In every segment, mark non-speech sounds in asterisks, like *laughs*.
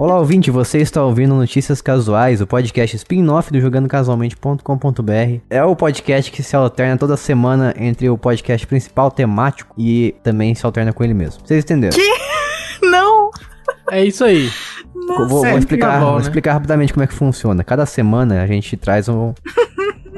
Olá, ouvinte, você está ouvindo Notícias Casuais, o podcast spin-off do jogandocasualmente.com.br. É o podcast que se alterna toda semana entre o podcast principal temático e também se alterna com ele mesmo. Vocês entenderam? *laughs* Não! É isso aí. vou, vou É, explicar, fica bom, vou né? explicar rapidamente como é que funciona. Cada semana a gente traz um-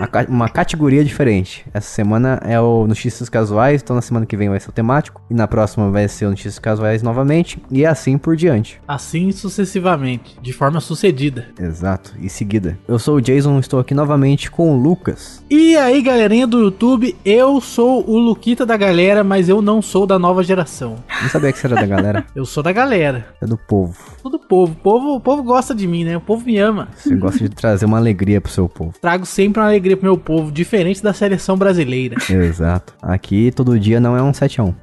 uma, ca- uma categoria diferente. Essa semana é o Notícias Casuais, então na semana que vem vai ser o temático. E na próxima vai ser o Notícias Casuais novamente. E assim por diante. Assim sucessivamente, de forma sucedida. Exato, e seguida. Eu sou o Jason, estou aqui novamente com o Lucas. E aí, galerinha do YouTube, eu sou o Luquita da galera, mas eu não sou da nova geração. Não sabia que você era da galera. *laughs* Eu sou da galera. É do povo. Sou do povo. O povo, o povo gosta de mim, né? O povo me ama. Você gosta de trazer uma alegria pro seu povo. Trago sempre uma alegria pro meu povo, diferente da seleção brasileira. *laughs* Exato. Aqui todo dia não é um 7x1.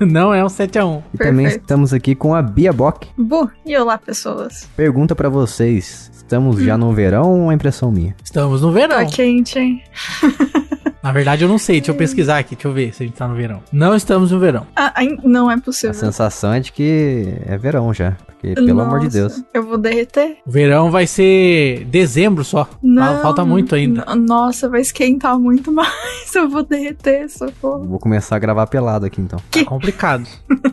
*laughs* Não é um 7x1. E também Perfeito. estamos aqui com a Bia Bock. Bu, e olá, pessoas. Pergunta pra vocês: estamos já no verão ou é impressão minha? Estamos no verão. Tá quente, hein? *laughs* Na verdade, eu não sei. Deixa eu pesquisar aqui. Deixa eu ver se a gente tá no verão. Não estamos no verão. Ah, não é A possível. sensação é de que é verão já. Porque, pelo amor de Nossa, Deus. Eu vou derreter? O verão vai ser dezembro só. Não. Falta muito ainda. N- Nossa, vai esquentar muito mais. *laughs* Eu vou derreter, socorro. Vou começar a gravar pelado aqui então. Tá complicado. *laughs*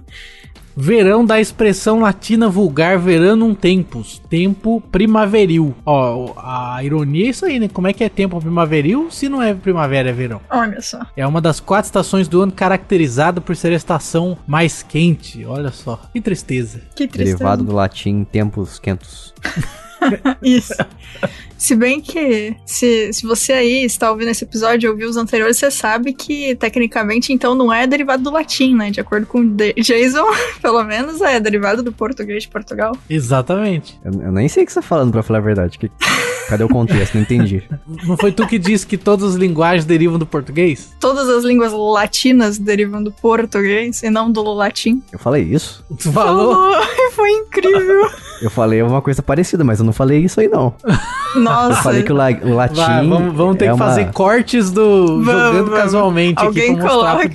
Verão da expressão latina vulgar veranum tempus, tempo primaveril. Ó, a ironia é isso aí, né? Como é que é tempo primaveril se não é primavera, é verão? Olha só. É uma das quatro estações do ano caracterizada por ser a estação mais quente. Olha só, que tristeza. Que tristeza. Derivado do latim tempos quentos. *laughs* Isso. Se bem que, se, se você aí está ouvindo esse episódio e ouviu os anteriores, você sabe que, tecnicamente, então, não é derivado do latim, né? De acordo com o De- Jason, *laughs* pelo menos, é derivado do português de Portugal. Exatamente. Eu, eu nem sei o que você tá falando, pra falar a verdade. Que- cadê o contexto? Não entendi. *laughs* Não foi tu que disse que todas as linguagens derivam do português? Todas as línguas latinas derivam do português e não do latim. Eu falei isso? Tu falou? Oh, foi incrível. *laughs* Eu falei uma coisa parecida, mas eu não falei isso aí não. Eu Nossa. falei que o, la- o latim. Vai, vamos, vamos ter é que uma- fazer cortes do Jogando vamos. Casualmente Alguém aqui coloca.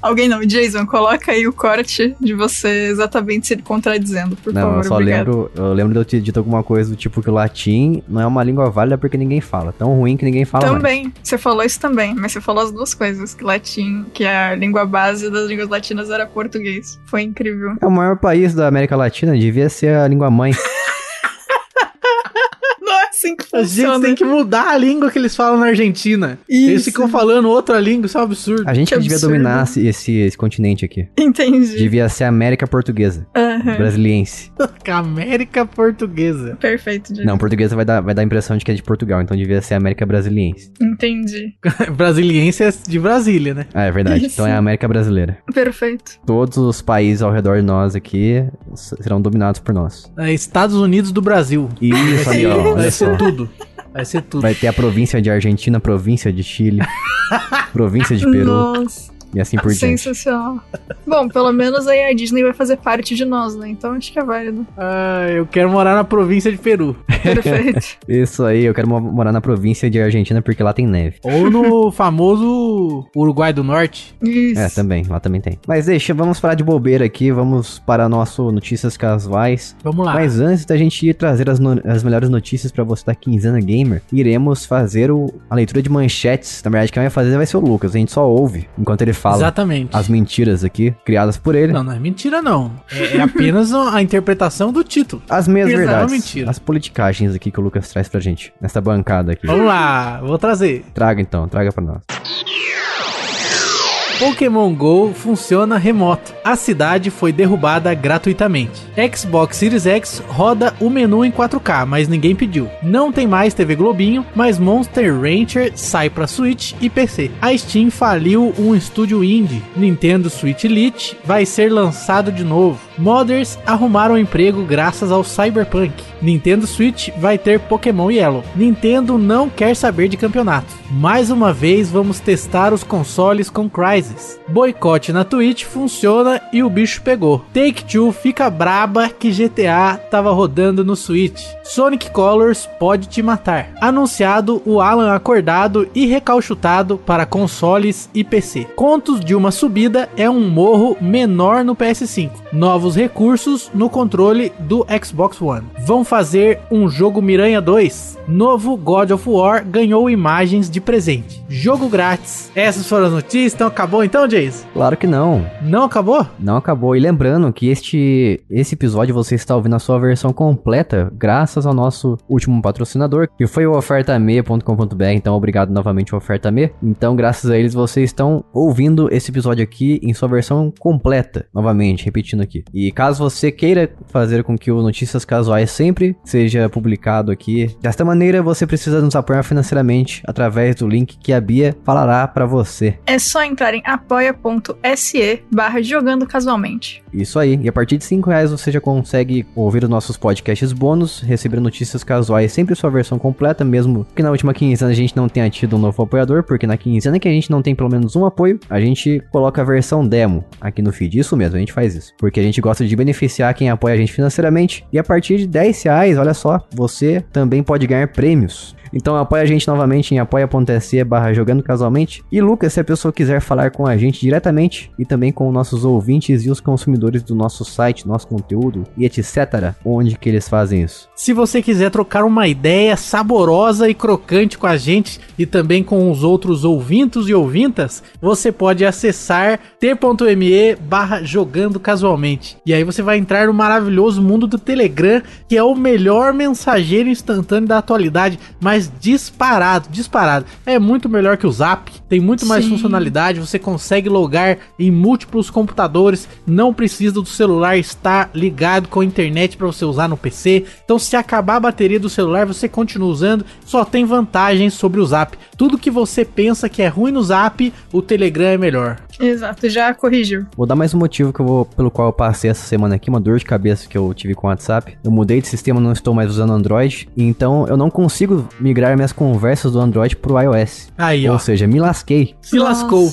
Alguém não, Jason, coloca aí o corte de você exatamente se contradizendo, por Não, favor. eu só obrigado. lembro, eu lembro de eu ter dito alguma coisa do tipo que o latim não é uma língua válida porque ninguém fala. Tão ruim que ninguém fala mais. Também, você falou isso também, mas você falou as duas coisas, que latim, que a língua base das línguas latinas era português. Foi incrível. É o maior país da América Latina, devia ser a língua mãe. *laughs* Não é assim que A gente funciona. tem que mudar a língua que eles falam na Argentina. Eles Isso. ficam falando outra língua, isso é um absurdo. A gente Que devia absurdo. dominar esse, esse, esse continente aqui. Entendi. Devia ser a América Portuguesa. Aham. Brasiliense. *laughs* América Portuguesa. Perfeito, Jason. Não, portuguesa vai dar, vai dar a impressão de que é de Portugal, então devia ser a América Brasiliense. Entendi. *laughs* Brasiliense é de Brasília, né? Ah, é verdade. Isso. Então é a América Brasileira. Perfeito. Todos os países ao redor de nós aqui serão dominados por nós. É Estados Unidos do Brasil. Isso aí, ó. Vai Olha ser só. tudo. Vai ser tudo. Vai ter a província de Argentina, província de Chile, *laughs* província de Peru Nossa, e assim por diante. sensacional. Bom, pelo menos aí a Disney vai fazer parte de nós, né? Então acho que é válido. Ah, eu quero morar na província de Peru. Perfeito. *laughs* Isso aí, eu quero mo- morar na província de Argentina porque lá tem neve. Ou no famoso Uruguai do Norte. Isso. É, também, lá também tem. Mas deixa, vamos parar de bobeira aqui, vamos para nosso Notícias Casuais. Vamos lá. Mas antes da gente ir trazer as, no- as melhores notícias pra você da Quinzana Gamer, iremos fazer o- a leitura de manchetes. Na verdade, quem vai fazer vai ser o Lucas. A gente só ouve enquanto ele fala Exatamente. as mentiras aqui, criadas por ele. Não, não é mentira, não. É, é apenas a interpretação do título. As meias Exato. verdades. Mentira. As politicagens aqui que o Lucas traz pra gente. Nessa bancada aqui. Vamos lá, vou trazer. Traga então, traga pra nós. Pokémon GO funciona remoto. A cidade foi derrubada gratuitamente. Xbox Series X roda o menu em 4K, mas ninguém pediu. Não tem mais TV Globinho, mas Monster Rancher sai pra Switch e PC. A Steam faliu um estúdio indie. Nintendo Switch Lite vai ser lançado de novo. Modders arrumaram emprego graças ao Cyberpunk. Nintendo Switch vai ter Pokémon Yellow. Nintendo não quer saber de campeonato. Mais uma vez vamos testar os consoles com Crysis. Boicote na Twitch funciona e o bicho pegou. Take-Two fica braba que GTA tava rodando no Switch. Sonic Colors pode te matar. Anunciado o Alan acordado e recalchutado para consoles e PC. Contos de uma subida é um morro menor no PS5. Novos recursos no controle do Xbox One. Vão fazer um jogo Miranha 2. Novo God of War ganhou imagens de presente. Jogo grátis. Essas foram as notícias. Então acabou então, Jace? Claro que não. Não acabou? Não acabou. E lembrando que este esse episódio você está ouvindo a sua versão completa graças ao nosso último patrocinador, que foi o ofertame.com.br. Então, obrigado novamente ao Ofertame. Então, graças a eles vocês estão ouvindo esse episódio aqui em sua versão completa. Novamente, repetindo aqui. E caso você queira fazer com que o Notícias Casuais sempre seja publicado aqui, desta maneira você precisa nos apoiar financeiramente através do link que a Bia falará para você. É só entrar em apoia.se barra jogando casualmente. Isso aí. E a partir de 5 reais você já consegue ouvir os nossos podcasts bônus, receber notícias casuais sempre sua versão completa, mesmo que na última quinzena a gente não tenha tido um novo apoiador, porque na quinzena que a gente não tem pelo menos um apoio, a gente coloca a versão demo aqui no feed. Isso mesmo, a gente faz isso. Porque a gente gosta de beneficiar quem apoia a gente financeiramente. E a partir de 10 olha só, você também pode ganhar prêmios. Então apoia a gente novamente em apoia.se barra jogando casualmente. E Lucas, se a pessoa quiser falar com a gente diretamente e também com nossos ouvintes e os consumidores do nosso site, nosso conteúdo e etc, onde que eles fazem isso? Se você quiser trocar uma ideia saborosa e crocante com a gente e também com os outros ouvintos e ouvintas, você pode acessar t.me barra jogando casualmente. E aí você vai entrar no maravilhoso mundo do Telegram, que é o melhor mensageiro instantâneo da atualidade, mas disparado, disparado. É muito melhor que o Zap, tem muito mais Sim. funcionalidade, você consegue logar em múltiplos computadores, não precisa do celular estar ligado com a internet para você usar no PC. Então, se acabar a bateria do celular, você continua usando, só tem vantagens sobre o Zap. Tudo que você pensa que é ruim no Zap, o Telegram é melhor. Exato, já corrigiu. Vou dar mais um motivo que eu vou, pelo qual eu passei essa semana aqui, uma dor de cabeça que eu tive com o WhatsApp. Eu mudei de sistema, não estou mais usando Android, então eu não consigo migrar minhas conversas do Android pro iOS. Aí, Ou ó. seja, me lasquei. Se lascou.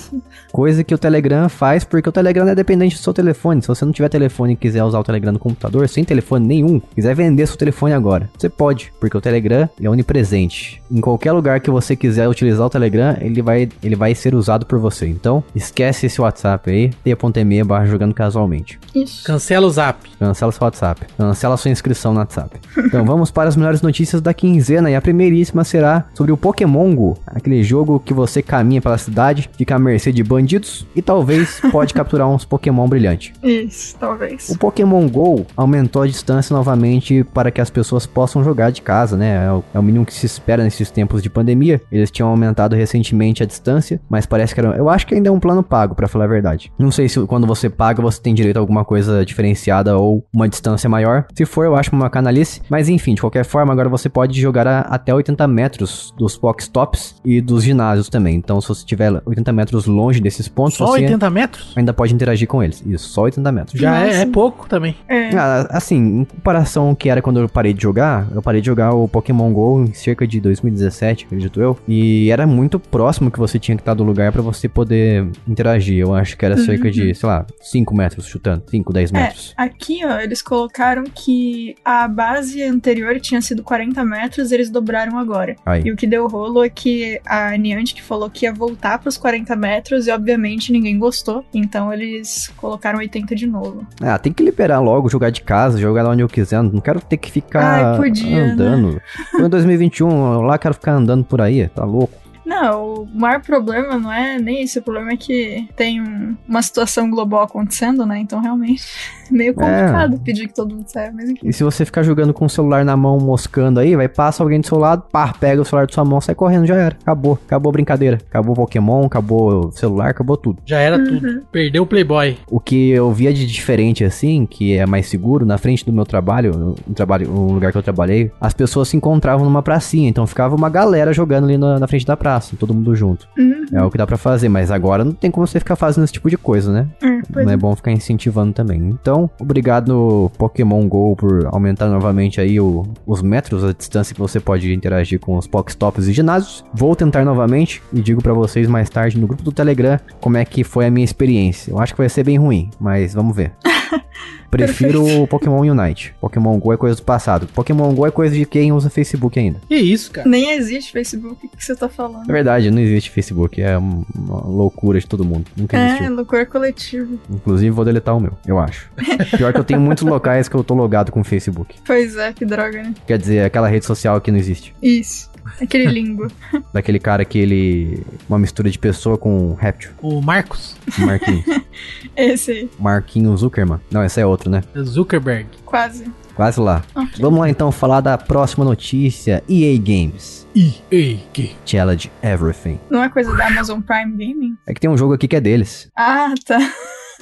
Coisa que o Telegram faz, porque o Telegram é dependente do seu telefone. Se você não tiver telefone e quiser usar o Telegram no computador, sem telefone nenhum, quiser vender seu telefone agora, você pode, porque o Telegram é onipresente. Em qualquer lugar que você quiser utilizar o Telegram, ele vai, ele vai ser usado por você. Então, esquece esse WhatsApp aí, t.me barra jogando casualmente. Isso. Cancela o Zap. Cancela seu WhatsApp. Cancela sua inscrição no WhatsApp. Então vamos para as melhores notícias da quinzena. E a primeiríssima será sobre o Pokémon Go. Aquele jogo que você caminha pela cidade, fica à mercê de bandidos e talvez pode *laughs* capturar uns Pokémon brilhantes. Isso, talvez. O Pokémon GO aumentou a distância novamente para que as pessoas possam jogar de casa, né? É o, é o mínimo que se espera nesses tempos de pandemia. Eles tinham aumentado recentemente a distância, mas parece que era. Eu acho que ainda é um plano pago, para falar a verdade. Não sei se quando você paga você tem direito a alguma coisa diferenciada ou uma distância maior. Se for, eu acho uma canalice. Mas enfim, de qualquer forma, agora você pode jogar a- até 80 metros dos Pokéstops e dos ginásios também. Então, se você estiver 80 metros longe desses pontos, Só você 80 metros? ainda pode interagir com eles. Isso, só 80 metros. Já é, é pouco também. É. Ah, assim, em comparação ao que era quando eu parei de jogar, eu parei de jogar o Pokémon GO em cerca de 2017, acredito eu. E era muito próximo que você tinha que estar do lugar pra você poder interagir. Eu acho que era cerca de, sei lá, 5 metros chutando. 5, 10 É, metros. aqui, ó, eles colocaram que a base anterior tinha sido 40 metros, eles dobraram agora. E Aí. o que deu rolo é que a Niantic falou que ia voltar pros 40 metros e, obviamente, ninguém gostou. Então eles colocaram 80 de novo. Ah, tem que liberar logo, jogar de casa, jogar lá onde eu quiser. Não quero ter que ficar Ai, podia, né? andando. Tô em 2021, eu lá quero ficar andando por aí, tá louco. Não, o maior problema não é nem isso. O problema é que tem um- uma situação global acontecendo, né? Então, realmente, meio complicado pedir que todo mundo saia. Mas enfim. E se você ficar jogando com o celular na mão, moscando aí, vai, passa alguém do seu lado, pá, pega o celular da sua mão, sai correndo, já era. Acabou. Acabou a brincadeira. Acabou o Pokémon, acabou o celular, acabou tudo. Já era tudo. Perdeu o Playboy. O que eu via de diferente, assim, que é mais seguro, na frente do meu trabalho, no trabalho, no lugar que eu trabalhei, as pessoas se encontravam numa pracinha, então ficava uma galera jogando ali na, na frente da praça. todo mundo junto. Uhum. É o que dá pra fazer, mas agora não tem como você ficar fazendo esse tipo de coisa, né? É, pois não é é. bom ficar incentivando também. Então, obrigado Pokémon GO por aumentar novamente aí o- os metros, a distância que você pode interagir com os Pokéstops e ginásios. Vou tentar novamente e digo pra vocês mais tarde no grupo do Telegram como é que foi a minha experiência. Eu acho que vai ser bem ruim, mas vamos ver. *laughs* Prefiro o Pokémon Unite. Pokémon GO é coisa do passado. Pokémon GO é coisa de quem usa Facebook ainda. Que isso, cara? Nem existe Facebook, o que você tá falando? Na verdade, não existe Facebook. É uma loucura de todo mundo. Nunca É, existiu. loucura coletiva. Inclusive, vou deletar o meu, eu acho. *laughs* Pior que eu tenho muitos locais que eu tô logado com o Facebook. Pois é, que droga, né? Quer dizer, aquela rede social que não existe. Isso. Aquele limbo. *laughs* Daquele cara que ele. Uma mistura de pessoa com réptil. O Marcos Marquinhos. *laughs* Esse aí, Marquinhos Zuckerman. Não, esse é outro, né? Zuckerberg. quase. Quase lá. Ok. Vamos lá então falar da próxima notícia: EA Games. EA Game. Challenge Everything. Não é coisa da Amazon Prime Gaming? É que tem um jogo aqui que é deles. Ah, tá.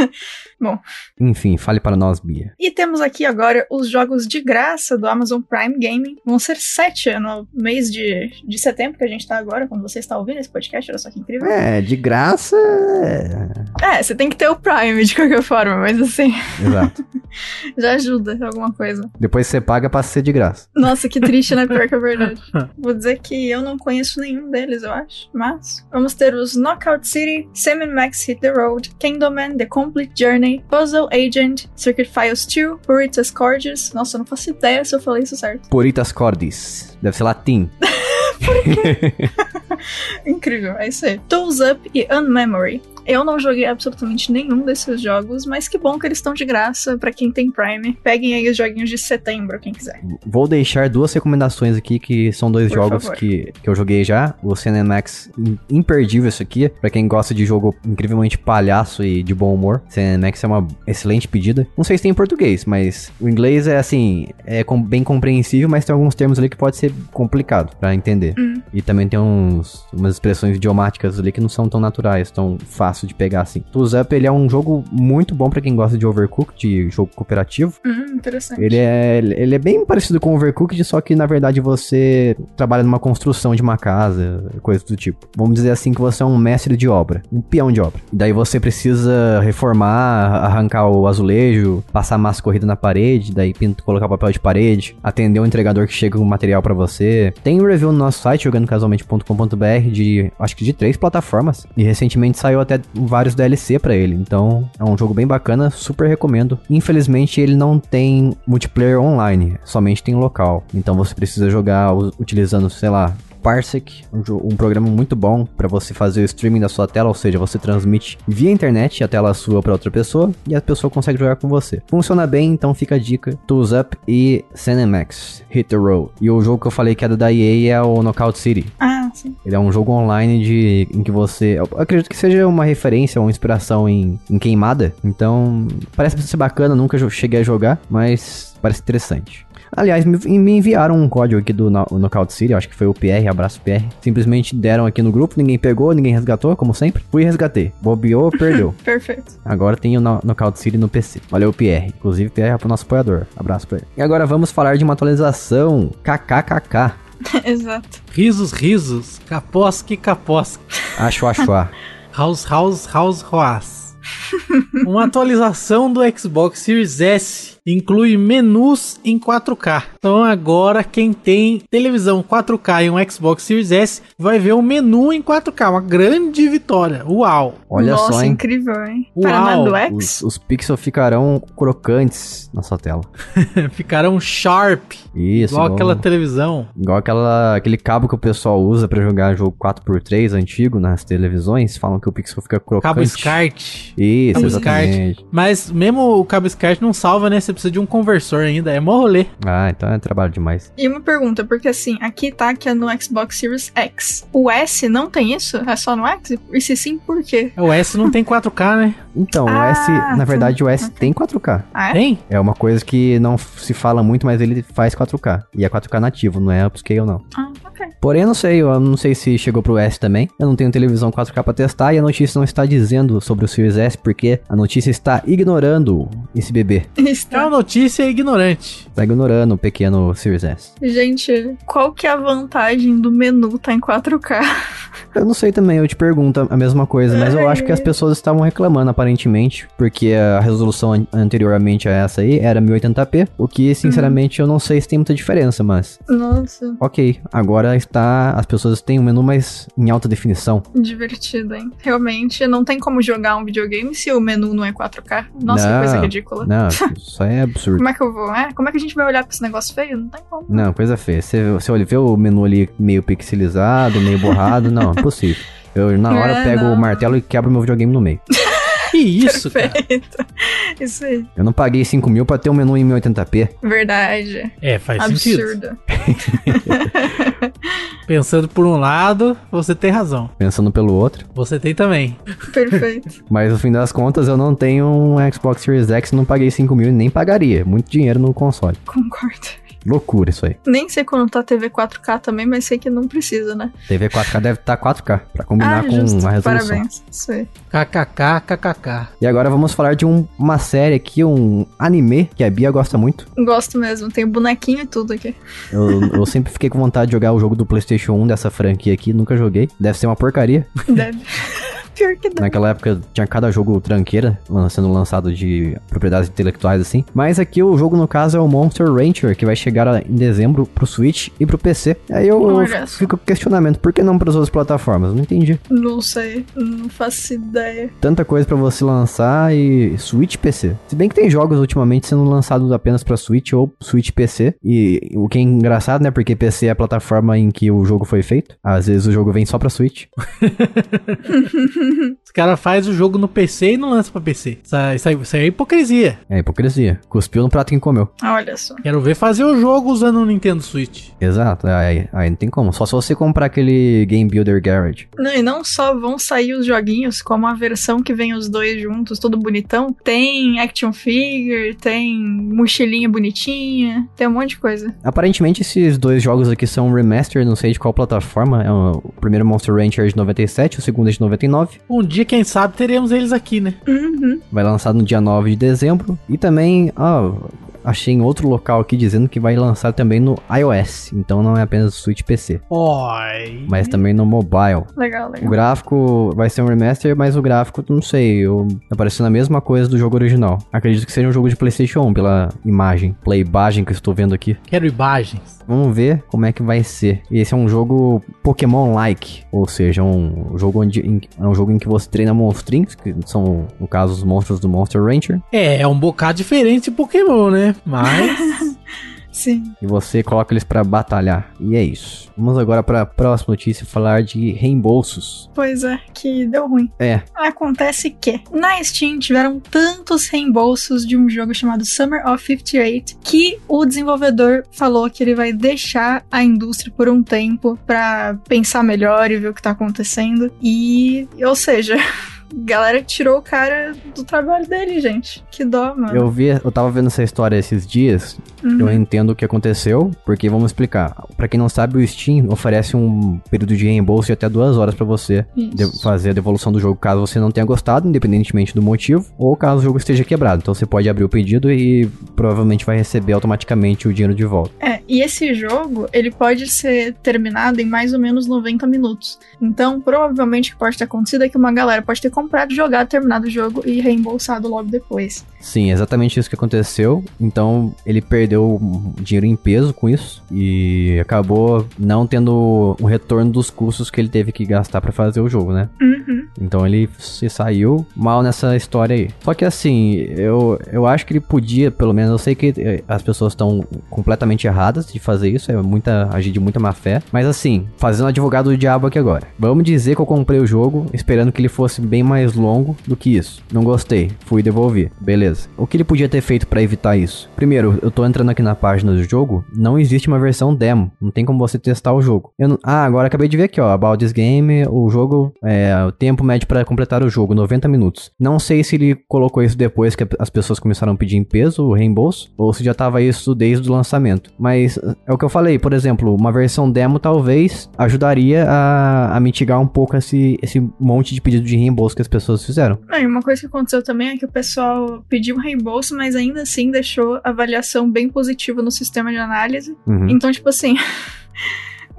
*laughs* Enfim, fale para nós, Bia. E temos aqui agora os jogos de graça do Amazon Prime Gaming. Vão ser sete no mês de, de setembro, que a gente tá agora, quando você está ouvindo esse podcast. Olha só que incrível. É, de graça. é. É, você tem que ter o Prime de qualquer forma, mas assim, Exato. *laughs* já ajuda alguma coisa. Depois você paga pra ser de graça. Nossa, que triste, né? Pior que é *laughs* verdade. Vou dizer que eu não conheço nenhum deles, eu acho. Mas vamos ter os Knockout City, Sam Max Hit the Road, Kingdom Man, The Complete Journey, Puzzle Agent, Circuit Files 2, Puritas Cordes. Nossa, eu não faço ideia se eu falei isso certo. Puritas Cordis. Deve ser latim. *laughs* *laughs* Incrível, é isso aí. Tools Up e Unmemory. Eu não joguei absolutamente nenhum desses jogos, mas que bom que eles estão de graça pra quem tem Prime. Peguem aí os joguinhos de setembro, quem quiser. Vou deixar duas recomendações aqui, que são dois Por jogos favor. que, que eu joguei já. O Cinemax im- imperdível isso aqui, pra quem gosta de jogo incrivelmente palhaço e de bom humor. Cinemax é uma excelente pedida. Não sei se tem em português, mas o inglês é assim, é bem compreensível, mas tem alguns termos ali que pode ser complicado pra entender. Hum. E também tem uns, umas expressões idiomáticas ali que não são tão naturais, tão fácil de pegar assim. Tools Up, ele é um jogo muito bom pra quem gosta de Overcooked, de jogo cooperativo. Hum, interessante. Ele é, ele é bem parecido com o Overcooked, só que na verdade você trabalha numa construção de uma casa, coisa do tipo. Vamos dizer assim que você é um mestre de obra, um peão de obra. Daí você precisa reformar, arrancar o azulejo, passar massa corrida na parede, daí pinto, colocar papel de parede, atender o entregador que chega com o material pra você. Tem um review no nosso site, jogandocasualmente.com.br, de acho que de três plataformas. E recentemente saiu até vários DLC pra ele. Então é um jogo bem bacana, super recomendo. Infelizmente ele não tem multiplayer online, somente tem local. Então você precisa jogar utilizando, sei lá, Parsec, um, um programa muito bom para você fazer o streaming da sua tela, ou seja, você transmite via internet a tela sua para outra pessoa e a pessoa consegue jogar com você. Funciona bem, então fica a dica: Tools Up e Cinemax Hit the Road. E o jogo que eu falei que era da EA é o Knockout City. Ah, sim. Ele é um jogo online de, em que você. Acredito que seja uma referência, uma inspiração em, em queimada. Então, parece ser bacana, nunca cheguei a jogar, mas parece interessante. Aliás, me, me enviaram um código aqui do No- Knockout City, acho que foi o PR, abraço PR. Simplesmente deram aqui no grupo, ninguém pegou, ninguém resgatou, como sempre. Fui e resgatei. Bobeou, *laughs* perdeu. Perfeito. Agora tem o No- Knockout City no PC. Valeu, PR. Inclusive, PR é pro nosso apoiador. Abraço pra ele. E agora vamos falar de uma atualização. KKKK. *laughs* Exato. Risos, risos. Caposque, caposque. Acho, acho, ah. *laughs* House, house, house, house. Uma atualização do Xbox Series S inclui menus em 4K. Então agora quem tem televisão 4K e um Xbox Series S vai ver o menu em 4K. Uma grande vitória. Uau! Olha Nossa, só, hein? incrível, hein? Uau, Paraná do X? Os, os pixels ficarão crocantes na sua tela. *laughs* Ficaram sharp. Isso, igual igual, aquela televisão. igual aquela, aquele cabo que o pessoal usa pra jogar jogo 4x3 antigo nas televisões. Falam que o pixel fica crocante. Cabo SCART. Isso, Cabo exatamente. Mas mesmo o cabo SCART não salva, né? Você precisa de um conversor ainda. É mó rolê. Ah, então é trabalho demais. E uma pergunta, porque assim, aqui tá que é no Xbox Series X. O S não tem isso? É só no X? E se sim, por quê? O S não tem 4K, né? Então, o Ah, S, na tá. verdade, o S tem 4K. Ah, é? Tem? É uma coisa que não se fala muito, mas ele faz 4K. E é 4K nativo, não é upscale, não. Ah, ok. Porém, eu não sei, eu não sei se chegou pro S também. Eu não tenho televisão 4K pra testar e a notícia não está dizendo sobre o Series S porque a notícia está ignorando esse bebê. *laughs* É Está. notícia ignorante. Tá ignorando o pequeno Series S. Gente, qual que é a vantagem do menu tá em 4K? Eu não sei também, eu te pergunto a mesma coisa, mas eu acho que as pessoas estavam reclamando aparentemente, porque a resolução an- anteriormente a essa aí era 1080p, o que sinceramente eu não sei se tem muita diferença, mas Nossa, ok, agora está, as pessoas têm um menu mais em alta definição. divertido, hein? Realmente, não tem como jogar um videogame se o menu não é 4K. Nossa, que Não. coisa ridícula. Não, *laughs* isso aí é absurdo. Como é que eu vou, é? Como é que a gente vai olhar pra esse negócio feio? Não tem como. Não, coisa feia. Você, você olha, vê o menu ali meio pixelizado, meio borrado, não, impossível. Eu na hora *laughs* É, pego não. o martelo e quebro meu videogame no meio. Que isso, cara? Perfeito. Isso aí. Eu não paguei 5 mil pra ter um menu em 1080p. Verdade. É, faz sentido. Absurdo. *laughs* Pensando por um lado, você tem razão. Pensando pelo outro. Você tem também. Perfeito. *laughs* Mas no fim das contas, eu não tenho um Xbox Series X, não paguei 5 mil e nem pagaria. Muito dinheiro no console. Concordo. Loucura isso aí. Nem sei quando tá TV 4K também, mas sei que não precisa, né? TV 4K deve estar 4K, pra combinar com justo. a resolução. Parabéns. Isso aí. KKK, KKK. E agora vamos falar de um- uma série aqui, um anime, que a Bia gosta muito. Gosto mesmo. Tem bonequinho e tudo aqui. Eu, eu sempre fiquei com vontade de jogar o jogo do PlayStation 1 dessa franquia aqui, nunca joguei. Deve ser uma porcaria. Deve. *laughs* Pior que deve. Naquela época tinha cada jogo tranqueira sendo lançado de propriedades intelectuais assim. Mas aqui o jogo no caso é o Monster Rancher, que vai chegar em dezembro pro Switch e pro PC. Aí eu, eu fico com questionamento, por que não para as outras plataformas? Não entendi. Não sei. Não faço ideia. Tanta coisa pra você lançar e Switch PC. Se bem que tem jogos ultimamente sendo lançados apenas pra Switch ou Switch PC. E o que é engraçado, né? Porque PC é a plataforma em que o jogo foi feito. Às vezes o jogo vem só pra Switch. *laughs* *laughs* Os caras fazem o jogo no PC e não lança pra PC. Isso, aí- isso isso aí é hipocrisia. É hipocrisia. Cuspiu no prato que comeu. Olha só. Quero ver fazer o jogo usando o Nintendo Switch. Exato, aí, aí não tem como. Só se você comprar aquele Game Builder Garage. Não, e não só vão sair os joguinhos, como a versão que vem os dois juntos, tudo bonitão. Tem action figure, tem mochilinha bonitinha, tem um monte de coisa. Aparentemente esses dois jogos aqui são remaster, não sei de qual plataforma. É o, primeiro Monster Rancher é de 97, o segundo é de 99. Um dia, quem sabe, teremos eles aqui, né? Uhum. Vai lançar no dia 9 de dezembro. E também, ó, achei em outro local aqui dizendo que vai lançar também no iOS. Então não é apenas Switch PC, Oi. mas também no mobile. Legal, O legal. gráfico vai ser um remaster, mas o gráfico, não sei, eu, tá parecendo a mesma coisa do jogo original. Acredito que seja um jogo de PlayStation 1 pela imagem, pela imagem que eu estou vendo aqui. Quero imagens. Vamos ver como é que vai ser. E esse é um jogo Pokémon-like, ou seja, um jogo onde em- é um jogo em que você treina monstrinhos, que são no caso os monstros do Monster Rancher, É, é um bocado diferente de Pokémon, né? Mas. *laughs* Sim. e você coloca eles pra batalhar. E é isso. Vamos agora pra próxima notícia falar de reembolsos. Pois é, que deu ruim. É, Acontece que na Steam tiveram tantos reembolsos de um jogo chamado Summer of 58 que o desenvolvedor falou que ele vai deixar a indústria por um tempo pra pensar melhor e ver o que tá acontecendo. E, ou seja, *laughs* galera tirou o cara do trabalho dele, gente. Que dó, mano. eu vi, eu tava vendo essa história esses dias Uhum. Eu entendo o que aconteceu, porque vamos explicar. Pra quem não sabe, o Steam oferece um período de reembolso de até duas horas pra você fazer a devolução do jogo caso você não tenha gostado, independentemente do motivo, ou caso o jogo esteja quebrado. Então você pode abrir o pedido e provavelmente vai receber automaticamente o dinheiro de volta. É, e esse jogo, ele pode ser terminado em mais ou menos 90 minutos. Então, provavelmente o que pode ter acontecido é que uma galera pode ter comprado, jogado, terminado o jogo e reembolsado logo depois. Sim, exatamente isso que aconteceu. Então ele perdeu dinheiro em peso com isso e acabou não tendo o retorno dos custos que ele teve que gastar pra fazer o jogo, né? Uhum. Então ele se saiu mal nessa história aí. Só que assim, eu, eu acho que ele podia, pelo menos, eu sei que eh, as pessoas estão completamente erradas de fazer isso, é muita agir de muita má fé. Mas assim, fazendo advogado do diabo aqui agora. Vamos dizer que eu comprei o jogo esperando que ele fosse bem mais longo do que isso. Não gostei, fui devolver. Beleza. O que ele podia ter feito pra evitar isso? Primeiro, eu tô entrando aqui na página do jogo, não existe uma versão demo. Não tem como você testar o jogo. Não- Ah, agora acabei de ver aqui, ó. About this game, o jogo, é, o tempo médio pra completar o jogo, 90 minutos. Não sei se ele colocou isso depois que as pessoas começaram a pedir em peso, o reembolso, ou se já tava isso desde o lançamento. Mas é o que eu falei, por exemplo, uma versão demo talvez ajudaria a, a mitigar um pouco esse, esse monte de pedido de reembolso que as pessoas fizeram. E uma coisa que aconteceu também é que o pessoal pediu reembolso, mas ainda assim deixou avaliação bem positiva no sistema de análise. Uhum. Então, tipo assim.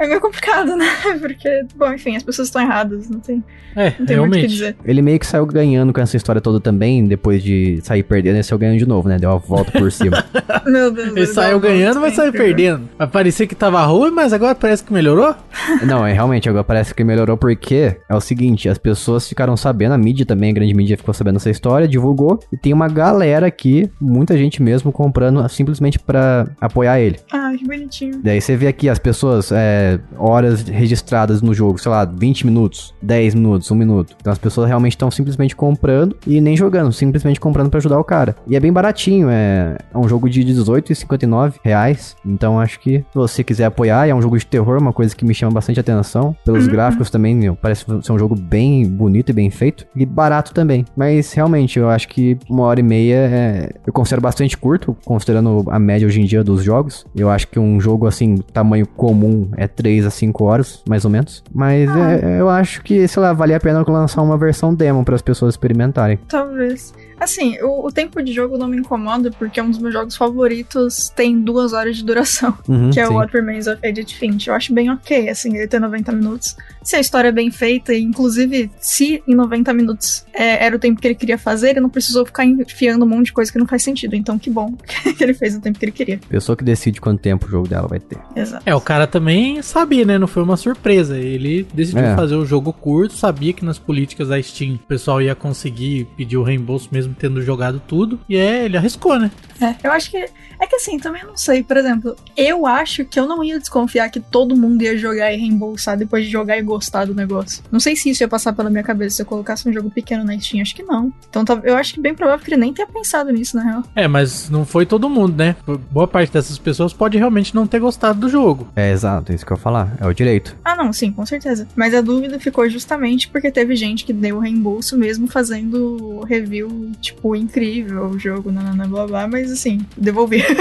É meio complicado, *laughs* né? Porque, bom, enfim, as pessoas estão erradas, não tem, É, não tem muito o que realmente. dizer. Ele meio que saiu ganhando com essa história toda também, depois de sair perdendo, ele saiu ganhando de novo, né? Deu a volta por cima. *laughs* Meu Deus Ele saiu ganhando, mas saiu perdendo. Vai parecer que tava ruim, mas agora parece que melhorou. *laughs* Não, é realmente, agora parece que melhorou porque é o seguinte, as pessoas ficaram sabendo, a mídia também, a grande mídia ficou sabendo essa história, divulgou, e tem uma galera aqui, muita gente mesmo, comprando simplesmente pra apoiar ele. Ah, que bonitinho. Daí você vê aqui as pessoas, é, horas registradas no jogo, sei lá, 20 minutos, 10 minutos, 1 minuto. Então as pessoas realmente estão simplesmente comprando e nem jogando, simplesmente comprando pra ajudar o cara. E é bem baratinho, é, é um jogo de 18,59 reais. Então acho que se você quiser apoiar, é um jogo de terror, uma coisa que me chama bastante atenção. Pelos gráficos também, meu, parece ser um jogo bem bonito e bem feito. E barato também. Mas realmente, eu acho que uma hora e meia é, eu considero bastante curto, considerando a média hoje em dia dos jogos. Eu acho que um jogo assim, tamanho comum, é 3 a 5 horas, mais ou menos. Mas é- eu acho que, sei lá, valia a pena lançar uma versão demo para as pessoas experimentarem. Talvez. Assim, o, o tempo de jogo não me incomoda, porque é um dos meus jogos favoritos, tem duas horas de duração, Uhum, que é sim. o What Remains of Edith Finch. Eu acho bem ok, assim, ele ter 90 minutos. Se a história é bem feita, e inclusive, se em 90 minutos é, era o tempo que ele queria fazer, ele não precisou ficar enfiando um monte de coisa que não faz sentido. Então, que bom *laughs* que ele fez o tempo que ele queria. Pessoa que decide quanto tempo o jogo dela vai ter. Exato. É, o cara também sabia, né? Não foi uma surpresa. Ele decidiu É. fazer o jogo curto, sabia que nas políticas da Steam o pessoal ia conseguir pedir o reembolso mesmo tendo jogado tudo. E é, ele arriscou, né? É, eu acho que. É que assim, também não sei. Por exemplo, eu acho que eu não ia desconfiar que todo mundo ia jogar e reembolsar depois de jogar e gostar do negócio. Não sei se isso ia passar pela minha cabeça se eu colocasse um jogo pequeno na Steam. Acho que não. Então eu acho que bem provável que ele nem tenha pensado nisso, na real. É, mas não foi todo mundo, né? Boa parte dessas pessoas pode realmente não ter gostado do jogo. É exato, é isso que eu ia falar. É o direito. Ah, não, sim, com certeza. Mas a dúvida ficou justamente porque teve gente que deu o reembolso mesmo fazendo review, tipo, incrível o jogo, nanana, blá blá, mas assim, devolvi. *laughs*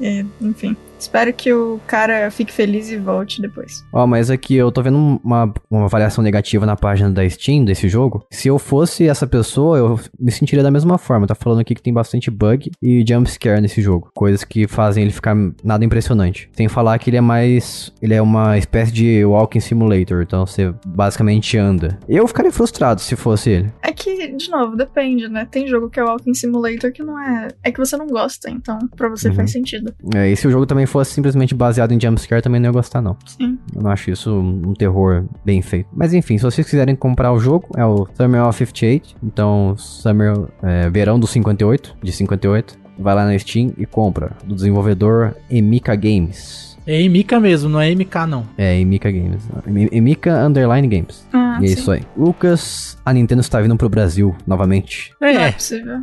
É, enfim. Espero que o cara fique feliz e volte depois. Ó, mas aqui eu tô vendo uma, uma avaliação negativa na página da Steam desse jogo. Se eu fosse essa pessoa, eu me sentiria da mesma forma. Tá falando aqui que tem bastante bug e jumpscare nesse jogo. Coisas que fazem ele ficar nada impressionante. Sem falar que ele é mais. Ele é uma espécie de walking simulator. Então você basicamente anda. Eu ficaria frustrado se fosse ele. É que, de novo, depende, né? Tem jogo que é Walking Simulator que não é. É que você não gosta, então pra você Uhum. faz sentido. É, e se o jogo também fosse simplesmente baseado em jumpscare, também não ia gostar, não. Sim. Eu não acho isso um terror bem feito. Mas enfim, se vocês quiserem comprar o jogo, é o Summer of 58. Então, Summer, é, verão do 58, de 58. Vai lá na Steam e compra. Do desenvolvedor Emika Games. É Emika mesmo, não é MK não. É, Emika Games. Em- Emika Underline Games. Ah, e é sim. isso aí. Lucas, a Nintendo está vindo pro Brasil novamente. É É, possível.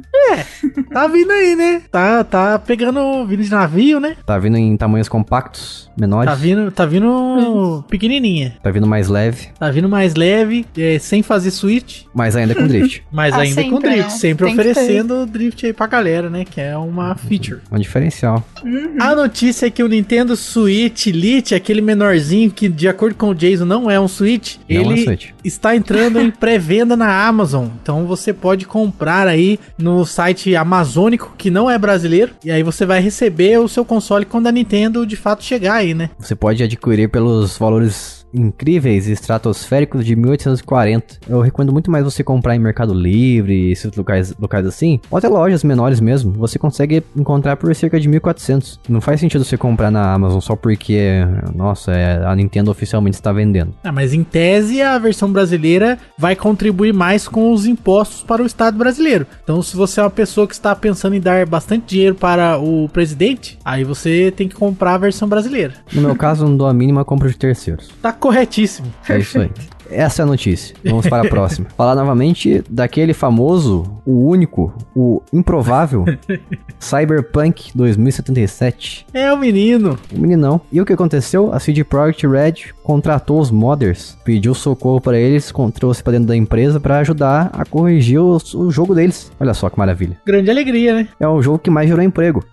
tá vindo aí, né? Tá, tá pegando vindo de navio, né? Tá vindo em tamanhos compactos, menores. Tá vindo, tá vindo pequenininha. Tá vindo mais leve, Tá vindo mais leve, é, sem fazer switch, mas ainda com drift. *laughs* mas Ah, ainda com drift. né? Sempre Tem oferecendo drift aí pra galera, né? Que é uma feature. um diferencial. Uhum. A notícia é que o Nintendo Switch Lite, aquele menorzinho que, de acordo com o Jason, não é um Switch, Não é ele Switch. está entrando em *laughs* pré-venda na Amazon. Então você pode comprar aí no site amazônico, que não é brasileiro, e aí você vai receber o seu console quando a Nintendo de fato chegar aí, né? Você pode adquirir pelos valores incríveis e estratosféricos de 1840. Eu recomendo muito mais você comprar em Mercado Livre, esses locais, locais assim, ou até lojas menores mesmo. Você consegue encontrar por cerca de 1400. Não faz sentido você comprar na Amazon só porque, nossa, é, a Nintendo oficialmente está vendendo. Ah, mas em tese a versão brasileira vai contribuir mais com os impostos para o Estado brasileiro. Então, se você é uma pessoa que está pensando em dar bastante dinheiro para o presidente, aí você tem que comprar a versão brasileira. No meu caso, não dou a mínima compra de terceiros. Tá corretíssimo. É isso aí. *laughs* Essa é a notícia. Vamos para a próxima. *laughs* Falar novamente daquele famoso, o único, o improvável *laughs* Cyberpunk 2077. É o menino. O meninão. E o que aconteceu? A CD Projekt Red contratou os modders, pediu socorro para eles, trouxe para dentro da empresa para ajudar a corrigir o, o jogo deles. Olha só que maravilha. Grande alegria, né? É o jogo que mais gerou emprego.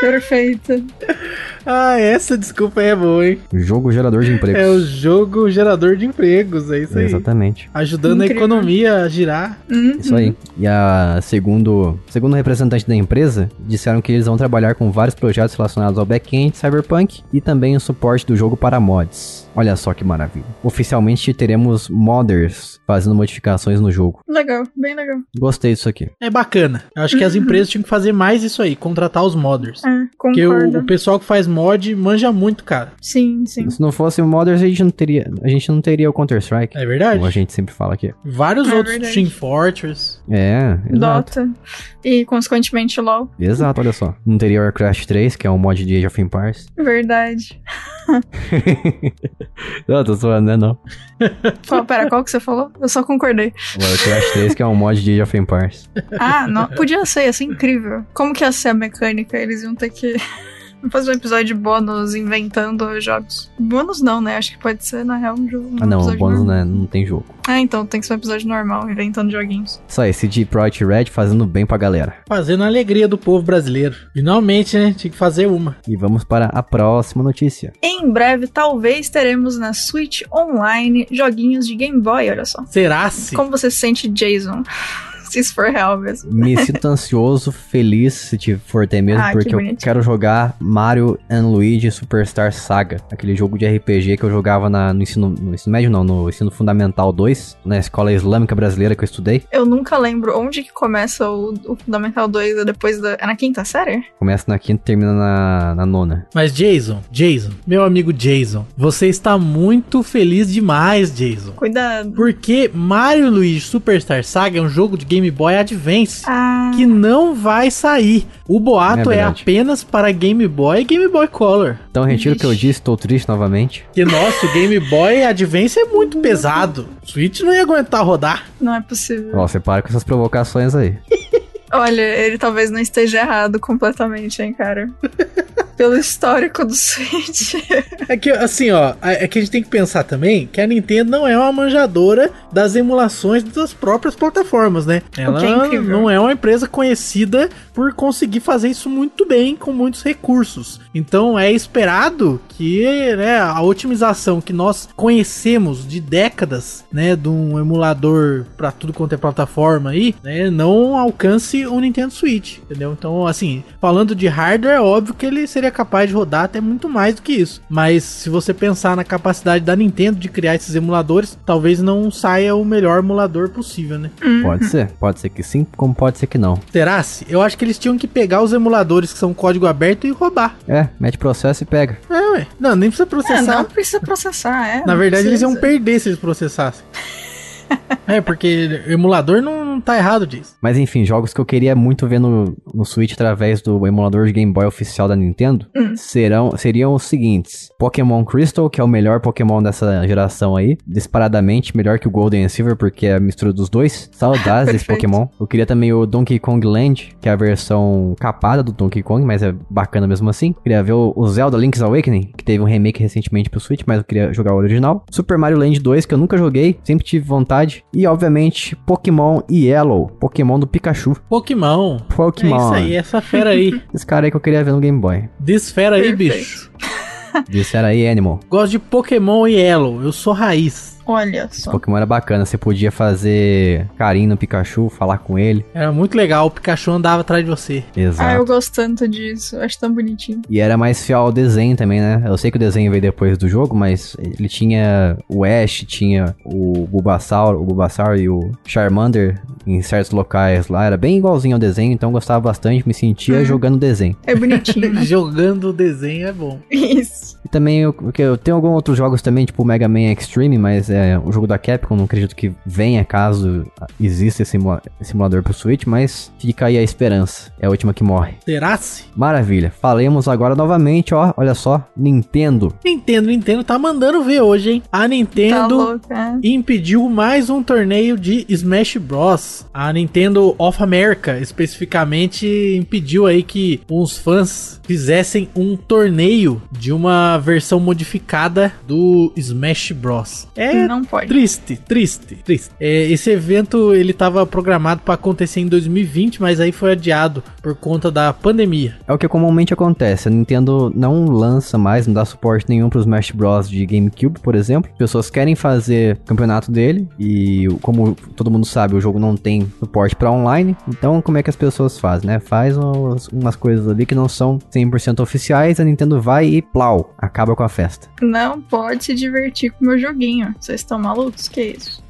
Perfeito. Ah, essa desculpa aí é boa, hein? Jogo gerador de empregos. É o jogo gerador de empregos, é isso aí. Exatamente. Ajudando a Incrível. economia a girar. Uhum. Isso aí. E a segundo, segundo representante da empresa, disseram que eles vão trabalhar com vários projetos relacionados ao back-end de Cyberpunk e também o suporte do jogo para mods. Olha só que maravilha. Oficialmente teremos modders fazendo modificações no jogo. Legal, bem legal. Gostei disso aqui. É bacana. Eu acho que as *laughs* empresas tinham que fazer mais isso aí, contratar os modders. É, Porque concordo. o, o pessoal que faz mod manja muito, cara. Sim, sim. Se não fosse modders, a gente não teria, a gente não teria o Counter-Strike. É verdade? Como a gente sempre fala aqui. Vários É outros verdade. Team Fortress. É, exato. Dota. E, consequentemente, LOL. Exato, olha só. Não teria Warcraft 3, que é um mod de Age of Empires. Verdade. *laughs* Não, tô zoando, né? Não. *laughs* Qual, pera, qual que você falou? Eu só concordei. Warcraft 3, que é um mod de Age of Empires. Ah, não, podia ser, ia ser incrível. Como que ia ser a mecânica? Eles iam ter que fazer um episódio bônus inventando jogos. Bônus não, né? Acho que pode ser, na real, um jogo. um Ah, não, bônus normal. né, não tem jogo. Ah, então tem que ser um episódio normal, inventando joguinhos. Só esse de Project Red fazendo bem pra galera. Fazendo a alegria do povo brasileiro. Finalmente, né? Tinha que fazer uma. E vamos para a próxima notícia. Em breve, talvez teremos na Switch Online joguinhos de Game Boy, olha só. Será se? Como você se sente, Jason? Se isso for real mesmo. Me sinto ansioso, feliz, se te for ter mesmo, Ah, que porque eu bonitinho. quero jogar Mario and Luigi Superstar Saga. Aquele jogo de RPG que eu jogava na- no, ensino, no ensino médio, não, no ensino fundamental 2, na escola islâmica brasileira que eu estudei. Eu nunca lembro onde que começa o, o Fundamental 2 é depois da. É na quinta série? Começa na quinta e termina na, na nona. Mas Jason, Jason, meu amigo Jason, você está muito feliz demais, Jason. Cuidado. Porque Mario e Luigi Superstar Saga é um jogo de Game Boy Advance. Ah. Que não vai sair. O boato É é, apenas para Game Boy e Game Boy Color. Então retiro o que eu disse, estou triste novamente. Que nosso Game Boy Advance é muito pesado. Switch não ia aguentar rodar. Não é possível. Ó, você para com essas provocações aí. *laughs* Olha, ele talvez não esteja errado completamente, hein, cara. *laughs* Pelo histórico do Switch. *laughs* É que, assim, ó, é que a gente tem que pensar também que a Nintendo não é uma manjadora das emulações das próprias plataformas, né? Ela que é não é uma empresa conhecida por conseguir fazer isso muito bem, com muitos recursos. Então é esperado que né, a otimização que nós conhecemos de décadas, né, de um emulador para tudo quanto é plataforma aí, né, não alcance o Nintendo Switch, entendeu? Então, assim, falando de hardware, é óbvio que ele seria capaz de rodar até muito mais do que isso. Mas se você pensar na capacidade da Nintendo de criar esses emuladores, talvez não saia o melhor emulador possível, né? Pode ser. Pode ser que sim, como pode ser que não. Será-se? Eu acho que eles tinham que pegar os emuladores que são código aberto e roubar. É, mete processo e pega. É, ué. Não, nem precisa É, processar. não precisa processar, é. Na verdade, eles iam precisa. perder se eles processassem. *laughs* é, porque emulador não, não tá errado disso. Mas enfim, jogos que eu queria muito ver no, no Switch através do emulador de Game Boy oficial da Nintendo Hum. serão, seriam os seguintes: Pokémon Crystal, que é o melhor Pokémon dessa geração aí, disparadamente melhor que o Golden e Silver, porque é a mistura dos dois. *laughs* Saudades desse. Pokémon. Eu queria também o Donkey Kong Land, que é a versão capada do Donkey Kong, mas é bacana mesmo assim. Queria ver o, o Zelda Link's Awakening, que teve um remake recentemente pro Switch, mas eu queria jogar o original. Super Mario Land 2, que eu nunca joguei, sempre tive vontade. E obviamente Pokémon Yellow, Pokémon do Pikachu. Pokémon. Pokémon. É isso aí, essa fera aí. *laughs* Esse cara aí que eu queria ver no Game Boy. Desfera aí, Perfeito. bicho. Disse era aí Animal. Gosto de Pokémon e Yellow. Eu sou raiz. Olha só. Pokémon era bacana, você podia fazer carinho no Pikachu, falar com ele. Era muito legal. O Pikachu andava atrás de você. Exato. Ah, eu gosto tanto disso. Acho tão bonitinho. E era mais fiel ao desenho também, né? Eu sei que o desenho veio depois do jogo, mas ele tinha o Ash, tinha o Bulbasaur, o Bulbasaur e o Charmander em certos locais lá. Era bem igualzinho ao desenho, então eu gostava bastante, me sentia Uhum. jogando desenho. É bonitinho, *laughs* né? Jogando o desenho é bom. Isso. E também eu, eu tenho alguns outros jogos também, tipo o Mega Man Extreme, mas é o jogo da Capcom, não acredito que venha caso exista esse simula- esse simulador pro Switch, mas fica aí a esperança. É a última que morre. Será-se? Maravilha. Falemos agora novamente, ó, olha só, Nintendo. Nintendo, Nintendo tá mandando ver hoje, hein? A Tá Nintendo é. impediu mais um torneio de Smash Bros. A Nintendo of America, especificamente, impediu aí que os fãs fizessem um torneio de uma versão modificada do Smash Bros. É é não pode. Triste, triste, triste. É, esse evento ele tava programado para acontecer em 2020, mas aí foi adiado por conta da pandemia. É o que comumente acontece. A Nintendo não lança mais, não dá suporte nenhum para os Smash Bros de GameCube, por exemplo. As pessoas querem fazer campeonato dele e como todo mundo sabe, o jogo não tem suporte para online. Então, como é que as pessoas fazem, né? Faz umas, umas coisas ali que não são 100% oficiais, a Nintendo vai e plau, acaba com a festa. Não pode se divertir com o meu joguinho. Vocês estão malucos? Que isso?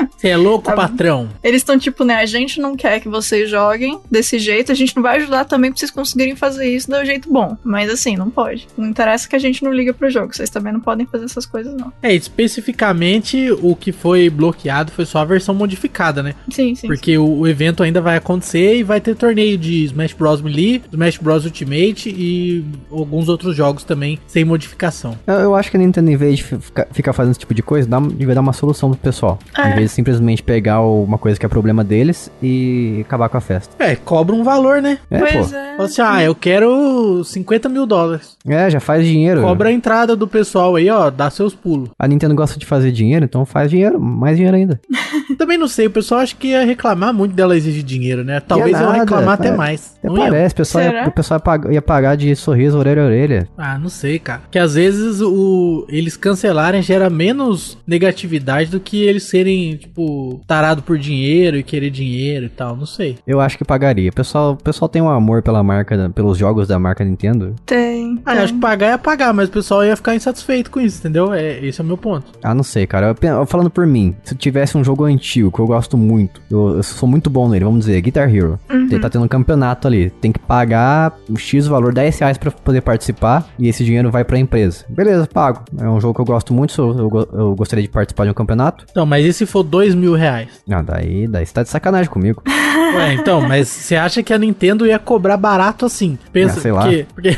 *laughs* Você é louco, Tá patrão? Eles estão tipo, né? A gente não quer que vocês joguem desse jeito, a gente não vai ajudar também pra vocês conseguirem fazer isso do jeito bom. Mas assim, não pode. Não interessa que a gente não liga pro jogo. Vocês também não podem fazer essas coisas, não. É, especificamente o que foi bloqueado foi só a versão modificada, né? Sim, sim. Porque o, o evento ainda vai acontecer e vai ter torneio de Smash Bros Melee, Smash Bros Ultimate e alguns outros jogos também sem modificação. Eu, eu acho que a Nintendo, em vez de ficar, ficar fazendo esse tipo de coisa, dá, devia dar uma solução pro pessoal. É. De simplesmente pegar uma coisa que é problema deles e acabar com a festa. É, cobra um valor, né? É, pois pô. é. Fala assim, ah, eu quero 50 mil dólares. É, já faz dinheiro. Cobra a entrada do pessoal aí, ó, dá seus pulos. A Nintendo gosta de fazer dinheiro, então faz dinheiro, mais dinheiro ainda. *laughs* Também não sei, o pessoal acha que ia reclamar muito dela exigir dinheiro, né? Talvez Ia nada, reclamar até é. mais. Até Não parece, o pessoal, ia, o pessoal ia, pagar, ia pagar de sorriso, orelha a orelha. Ah, não sei, cara. Que às vezes o eles cancelarem gera menos negatividade do que eles serem, tipo, tarado por dinheiro e querer dinheiro e tal. Não sei. Eu acho que pagaria. O pessoal, o pessoal tem um amor pela marca, pelos jogos da marca Nintendo. Tem. Ah, eu acho que pagar é pagar, mas o pessoal ia ficar insatisfeito com isso, entendeu? É, esse é o meu ponto. Ah, não sei, cara. Eu eu falando por mim, se eu tivesse um jogo antigo que eu gosto muito, eu, eu sou muito bom nele, vamos dizer, Guitar Hero. Ele tá tendo um campeonato ali. Tem que pagar X valor, 10 reais pra poder participar e esse dinheiro vai pra empresa. Beleza, pago. É um jogo que eu gosto muito, eu, go- eu gostaria de participar de um campeonato. Então, mas e se for dois mil reais? Ah, daí, daí você tá de sacanagem comigo. Ué, então, mas você acha que a Nintendo ia cobrar barato assim? Pensa, Ah, sei lá. porque,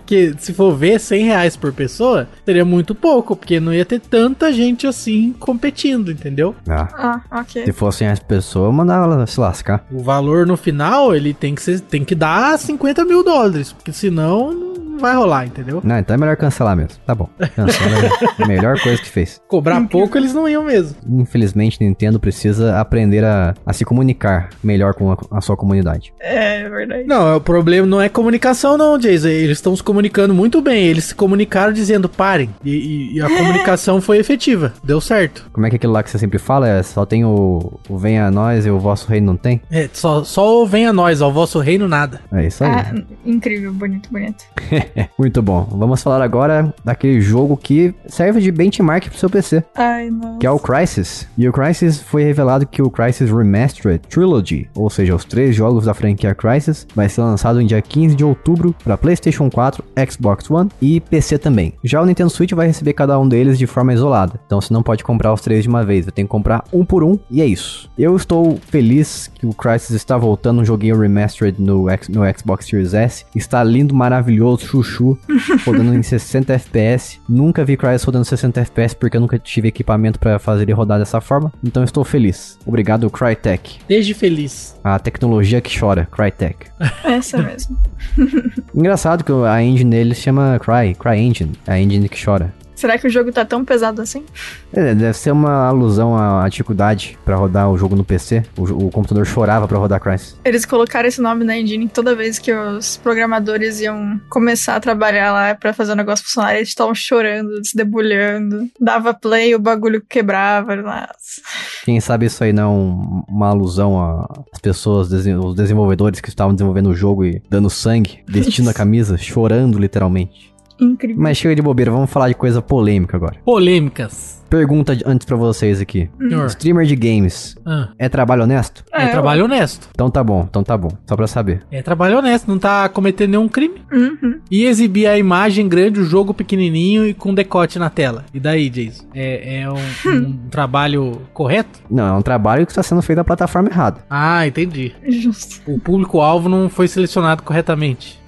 porque, *laughs* se for ver 100 reais por pessoa, seria muito pouco, porque não ia ter tanta gente assim competindo, entendeu? Ah, Ah, ok. se fossem as pessoas, eu mandava ela se lascar. O valor no final, ele tem que, ser, tem que dar 50 mil dólares, porque senão não vai rolar, entendeu? Não, então é melhor cancelar mesmo. Tá bom. Cancela é a *laughs* melhor coisa que fez. Cobrar pouco, eles não iam mesmo. Infelizmente, Nintendo precisa aprender a, a se comunicar melhor com a, a sua comunidade. É verdade. Não, o problema não é comunicação, não, Jason. Eles estão se comunicando muito bem. Eles se comunicaram dizendo parem. E, e- e a *laughs* comunicação foi efetiva. Deu certo. Como é que aquilo lá que você sempre fala é só tem o, o venha a nós e o vosso reino não tem? É, só, só vem a nós, ao vosso reino nada. É isso aí. Ah, incrível, bonito, bonito. *laughs* *laughs* Muito bom. Vamos falar agora daquele jogo que serve de benchmark pro seu PC, Ai, não. que é o Crysis. E o Crysis foi revelado que o Crysis Remastered Trilogy, ou seja, os três jogos da franquia Crysis, vai ser lançado em dia 15 de outubro para PlayStation 4, Xbox One e PC também. Já o Nintendo Switch vai receber cada um deles de forma isolada, então você não pode comprar os três de uma vez, você tem que comprar um por um e é isso. Eu estou feliz que o Crysis está voltando um joguinho remastered no, X- no Xbox Series S. Está lindo, maravilhoso, chuchu, *laughs* rodando em 60 FPS. Nunca vi Crysis rodando 60 FPS porque eu nunca tive equipamento para fazer ele rodar dessa forma. Então estou feliz. Obrigado, Crytek. Desde feliz. A tecnologia que chora, Crytek. Essa mesmo. *laughs* Engraçado que a engine dele se chama Cry, Cry Engine, a engine que chora. Será que o jogo tá tão pesado assim? É, deve ser uma alusão à dificuldade para rodar o jogo no PC. O, o computador chorava para rodar Crysis. Eles colocaram esse nome na engine toda vez que os programadores iam começar a trabalhar lá pra fazer o negócio funcionar, eles estavam chorando, se debulhando. Dava play, o bagulho quebrava. Nossa. Quem sabe isso aí não é um- uma alusão às pessoas, os desenvolvedores que estavam desenvolvendo o jogo e dando sangue, vestindo a *laughs* camisa, chorando literalmente. Incrível. Mas chega de bobeira, vamos falar de coisa polêmica agora. Polêmicas. Pergunta antes pra vocês aqui. Senhor. Streamer de games Ah, é trabalho honesto? é, trabalho honesto. Então tá bom, então tá bom. Só pra saber. É trabalho honesto, não tá cometendo nenhum crime. Uhum. E exibir a imagem grande, o jogo pequenininho e com decote na tela. E daí, Jason? É, é um, *laughs* um trabalho correto? Não, é um trabalho que está sendo feito na plataforma errada. Ah, entendi. Justo. O público-alvo não foi selecionado corretamente.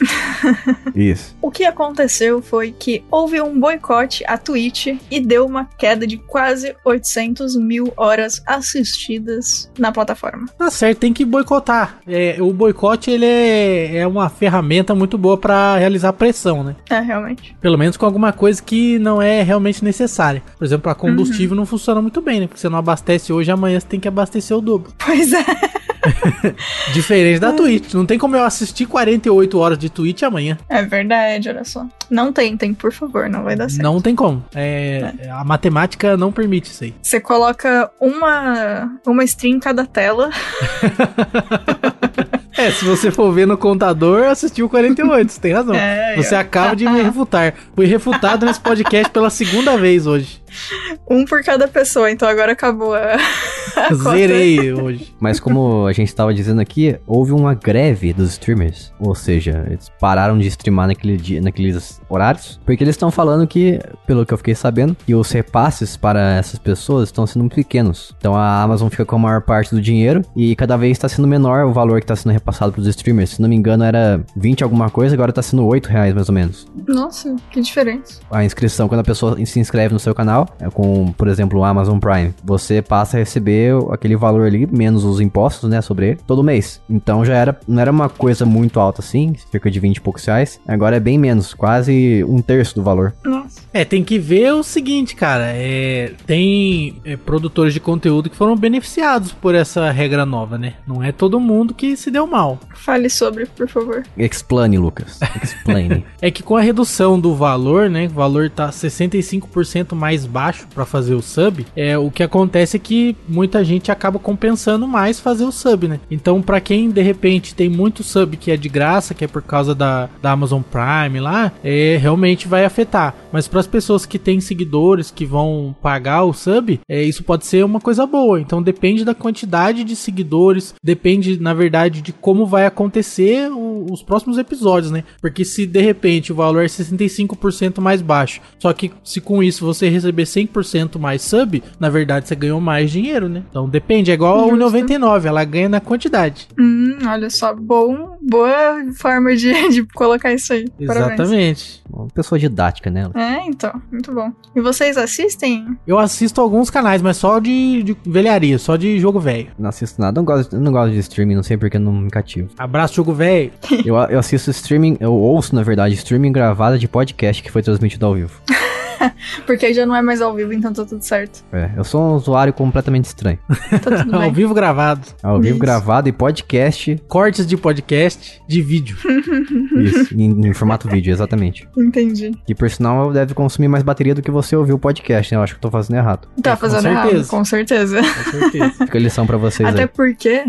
Isso. O que aconteceu foi que houve um boicote à Twitch e deu uma queda de de quase 800 mil horas assistidas na plataforma. Tá certo, tem que boicotar. É, o boicote ele é, é uma ferramenta muito boa para realizar pressão, né? É, realmente. Pelo menos com alguma coisa que não é realmente necessária. Por exemplo, a combustível uhum. não funciona muito bem, né? Porque você não abastece hoje, amanhã você tem que abastecer o dobro. *laughs* Pois é. *laughs* Diferente da Twitch. Não tem como eu assistir 48 horas de Twitch amanhã. É verdade, olha só. Não tentem, por favor, não vai dar certo. Não tem como. É, é. A matemática não permite isso aí. Você coloca uma, uma stream em cada tela. *laughs* É, se você for ver no contador, assistiu 48, você tem razão. É, você acaba de me refutar. Fui refutado nesse podcast pela segunda vez hoje. Um por cada pessoa, então agora acabou a. a Zerei *laughs* hoje. Mas como a gente estava dizendo aqui, houve uma greve dos streamers. Ou seja, eles pararam de streamar naquele dia, naqueles horários. Porque eles estão falando que, pelo que eu fiquei sabendo, que os repasses para essas pessoas estão sendo muito pequenos. Então a Amazon fica com a maior parte do dinheiro e cada vez está sendo menor o valor que está sendo repassado para os streamers. Se não me engano, era 20 alguma coisa, agora está sendo 8 reais mais ou menos. Nossa, que diferença. A inscrição, quando a pessoa se inscreve no seu canal, é com, por exemplo, o Amazon Prime, você passa a receber aquele valor ali, menos os impostos, né, sobre ele, todo mês. Então já era, não era uma coisa muito alta assim, cerca de 20 e poucos reais. Agora é bem menos, quase um terço do valor. Nossa. É, tem que ver o seguinte, cara, é, tem é, produtores de conteúdo que foram beneficiados por essa regra nova, né? Não é todo mundo que se deu mal. Fale sobre, por favor. Explain, Lucas. Explain. *laughs* é que com a redução do valor, né, o valor tá 65% mais baixo para fazer o sub, é o que acontece é que muita gente acaba compensando mais fazer o sub, né? Então, para quem de repente tem muito sub que é de graça, que é por causa da, da Amazon Prime lá, é realmente vai afetar. Mas para as pessoas que têm seguidores que vão pagar o sub, é, isso pode ser uma coisa boa. Então depende da quantidade de seguidores, depende, na verdade, de como vai acontecer o, os próximos episódios, né? Porque se de repente o valor é 65% mais baixo, só que se com isso você receber 100% mais sub, na verdade você ganhou mais dinheiro, né? Então depende, é igual a 1,99, ela ganha na quantidade. Hum, olha só, bom, boa forma de, *laughs* de colocar isso aí. Exatamente. Uma pessoa didática, né? É, então, muito bom. E vocês assistem? Eu assisto alguns canais, mas só de, de velharia, só de jogo velho. Não assisto nada, não gosto, não gosto de streaming, não sei porque não me cativo. Abraço, jogo velho. eu, eu assisto streaming, eu ouço, na verdade, streaming gravada de podcast que foi transmitido ao vivo. *laughs* *laughs* Porque já não é mais ao vivo, então tá tudo certo. É, eu sou um usuário completamente estranho. tá tudo *laughs* bem. ao vivo gravado. Ao vivo Isso. gravado e podcast. Cortes de podcast de vídeo. *laughs* Isso, em, em, formato vídeo, exatamente. Entendi. E por sinal, deve consumir mais bateria do que você ouvir o podcast, né? Eu acho que eu tô fazendo errado. Tá é, fazendo errado, com certeza. Com certeza. Fica a lição pra vocês Até aí. porque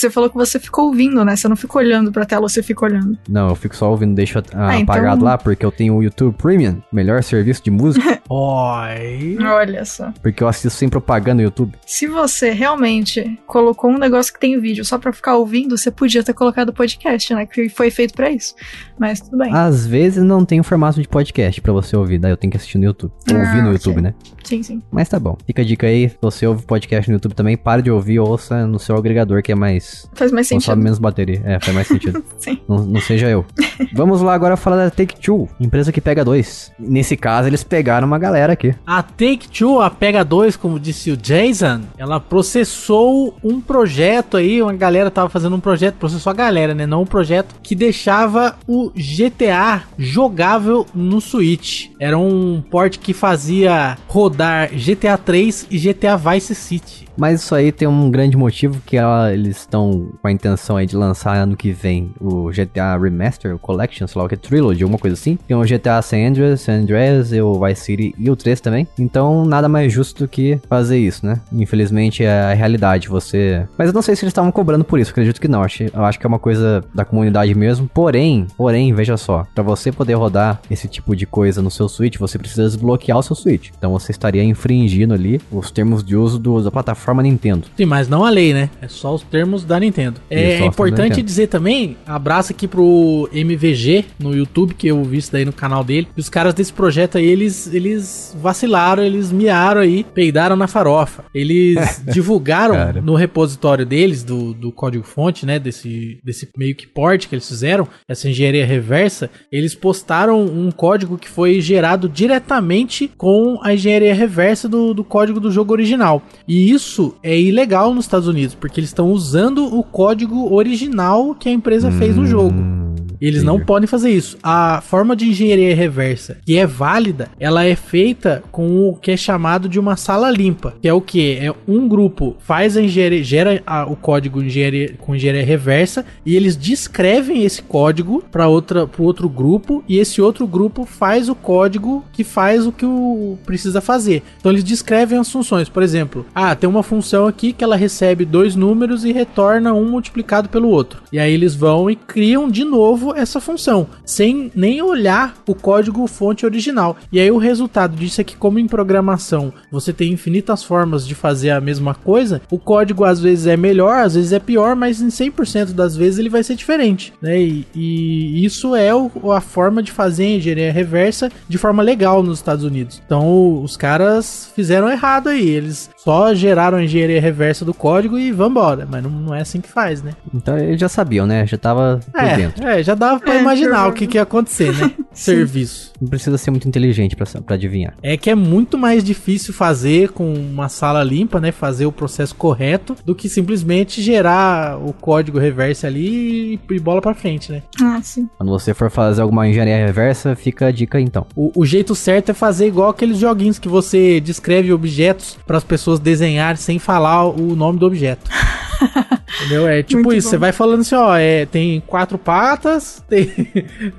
você falou que você ficou ouvindo, né? Você não fica olhando pra tela, você fica olhando. Não, eu fico só ouvindo, deixo ah, ah, apagado então... lá, porque eu tenho o YouTube Premium, melhor serviço de música. *laughs* Oi. Olha só. Porque eu assisto sem propaganda no YouTube. Se você realmente colocou um negócio que tem vídeo só pra ficar ouvindo, você podia ter colocado podcast, né? Que foi feito pra isso. Mas tudo bem. Às vezes não tem o formato de podcast pra você ouvir, daí eu tenho que assistir no YouTube. Ou ah, ouvir no YouTube, né? Sim, sim. Mas tá bom. Fica a dica aí, se você ouve podcast no YouTube também, para de ouvir, ouça no seu agregador que é mais mais. Faz mais sentido. Consome menos bateria. É, faz mais sentido. *laughs* Sim. Não, não, seja eu. Vamos lá agora falar da Take-Two, empresa que pega dois. Nesse caso, eles pegaram uma galera aqui. A Take-Two, a Pega 2, como disse o Jason, ela processou um projeto aí, uma galera tava fazendo um projeto, processou a galera, né? Não um projeto que deixava o GTA jogável no Switch. Era um port que fazia rodar GTA 3 e GTA Vice City. Mas isso aí tem um grande motivo que ela, eles estão com a intenção aí de lançar ano que vem o GTA Remaster, o Collection, sei lá o que, Trilogy, alguma coisa assim. Tem o GTA San Andreas, San Andreas, o Vice City e o 3 também. Então nada mais justo do que fazer isso, né? Infelizmente é a realidade, você... Mas eu não sei se eles estavam cobrando por isso, acredito que não. Eu acho que é uma coisa da comunidade mesmo. Porém, porém, veja só, para você poder rodar esse tipo de coisa no seu Switch, você precisa desbloquear o seu Switch. Então você estaria infringindo ali os termos de uso do, da plataforma plataforma Nintendo. Sim, mas não a lei, né? É só os termos da Nintendo. É, importante Nintendo. dizer também, abraço aqui pro MVG no YouTube, que eu vi isso daí no canal dele. E os caras desse projeto aí, eles, eles vacilaram, eles miaram aí, peidaram na farofa. Eles *laughs* divulgaram no repositório deles, do, do código-fonte, né? Desse, desse meio que port que eles fizeram, essa engenharia reversa, eles postaram um código que foi gerado diretamente com a engenharia reversa do, do código do jogo original. E isso é ilegal nos Estados Unidos, porque eles estão usando o código original que a empresa fez no jogo. Hum, Eles não entendi. podem fazer isso. A forma de engenharia reversa que é válida, ela é feita com o que é chamado de uma sala limpa, que é o que é um grupo faz a engenharia gera a- o código engenharia, com engenharia reversa e eles descrevem esse código para outra para outro grupo e esse outro grupo faz o código que faz o que o precisa fazer. Então eles descrevem as funções. Por exemplo, ah, tem uma função aqui que ela recebe dois números e retorna um multiplicado pelo outro. E aí eles vão e criam de novo essa função, sem nem olhar o código fonte original. E aí o resultado disso é que como em programação você tem infinitas formas de fazer a mesma coisa, o código às vezes é melhor, às vezes é pior, mas em 100% das vezes ele vai ser diferente, né? E, e isso é o- a forma de fazer a engenharia reversa de forma legal nos Estados Unidos. Então os caras fizeram errado aí, eles só geraram a engenharia reversa do código e vambora, mas não, não é assim que faz, né? Então eles já sabiam, né? Já tava por dentro. É, é, já dava pra É, imaginar o que, que ia acontecer, né? *laughs* Serviço. Não precisa ser muito inteligente pra, pra adivinhar. É que é muito mais difícil fazer com uma sala limpa, né? Fazer o processo correto do que simplesmente gerar o código reverse ali e bola pra frente, né? Ah, sim. Quando você for fazer alguma engenharia reversa, fica a dica então. O, o jeito certo é fazer igual aqueles joguinhos que você descreve objetos para as pessoas desenhar sem falar o nome do objeto. *laughs* Entendeu? É tipo Muito isso, bom. você vai falando assim, ó, é, tem quatro patas, *laughs* tem,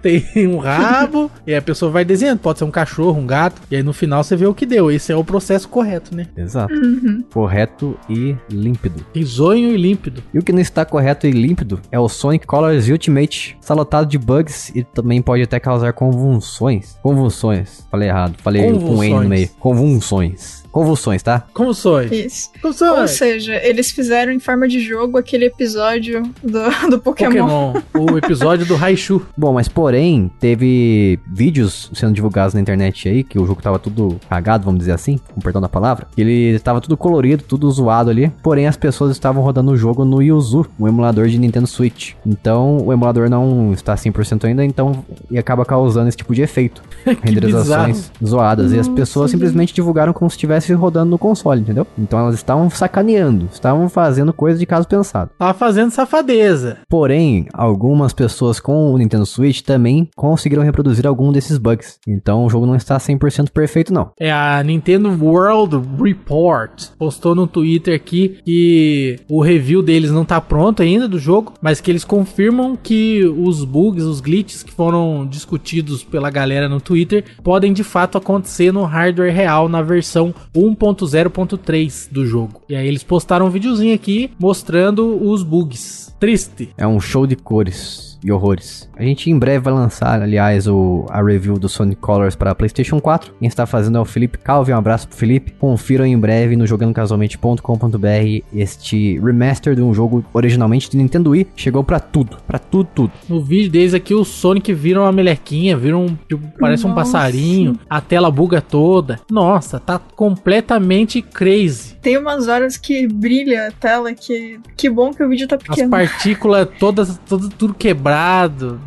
tem um rabo, *laughs* e aí a pessoa vai desenhando, pode ser um cachorro, um gato, e aí no final você vê o que deu. Esse é o processo correto, né? Exato. Uhum. Correto e límpido. Risonho e límpido. E o que não está correto e límpido é o Sonic Colors Ultimate. Está lotado de bugs e também pode até causar convulsões. Convulsões. Falei errado. Falei com N no Convulsões. meio. Convulsões. Convulsões, tá? Como sonho? Isso. Como Ou seja, eles fizeram em forma de jogo aquele episódio do, *laughs* do Pokémon. Pokémon, o episódio do Raichu. Bom, mas porém, teve vídeos sendo divulgados na internet aí, que o jogo tava tudo cagado, vamos dizer assim, com perdão da palavra. Ele tava tudo colorido, tudo zoado ali. Porém, as pessoas estavam rodando o jogo no Yuzu, um emulador de Nintendo Switch. Então, o emulador não está 100% ainda, então, e acaba causando esse tipo de efeito. *laughs* Renderizações zoadas. e as pessoas simplesmente divulgaram como se estivesse rodando no console, entendeu? Então, elas estavam sacaneando, estavam fazendo coisa de caso pensado. Tava fazendo safadeza. Porém, algumas pessoas com o Nintendo Switch também conseguiram reproduzir algum desses bugs. Então o jogo não está 100% perfeito não. É a Nintendo World Report postou no Twitter aqui que o review deles não tá pronto ainda do jogo, mas que eles confirmam que os bugs, os glitches que foram discutidos pela galera no Twitter podem de fato acontecer no hardware real na versão 1.0.3 do jogo. E aí eles postaram um videozinho aqui mostrando os bugs. Triste. É um show de cores e horrores. A gente em breve vai lançar, aliás, o, a review do Sonic Colors para PlayStation 4. Quem está fazendo é o Felipe Calvi. Um abraço pro Felipe. Confiram em breve no jogandocasualmente.com.br este remaster de um jogo originalmente de Nintendo Wii. Chegou pra tudo, pra tudo, tudo. No vídeo deles aqui, o Sonic vira uma melequinha, vira um. Tipo, parece um Nossa. passarinho, a tela buga toda. Nossa, tá completamente crazy. Tem umas horas que brilha a tela que. Que bom que o vídeo tá As pequeno. partículas todas, tudo, tudo quebrado.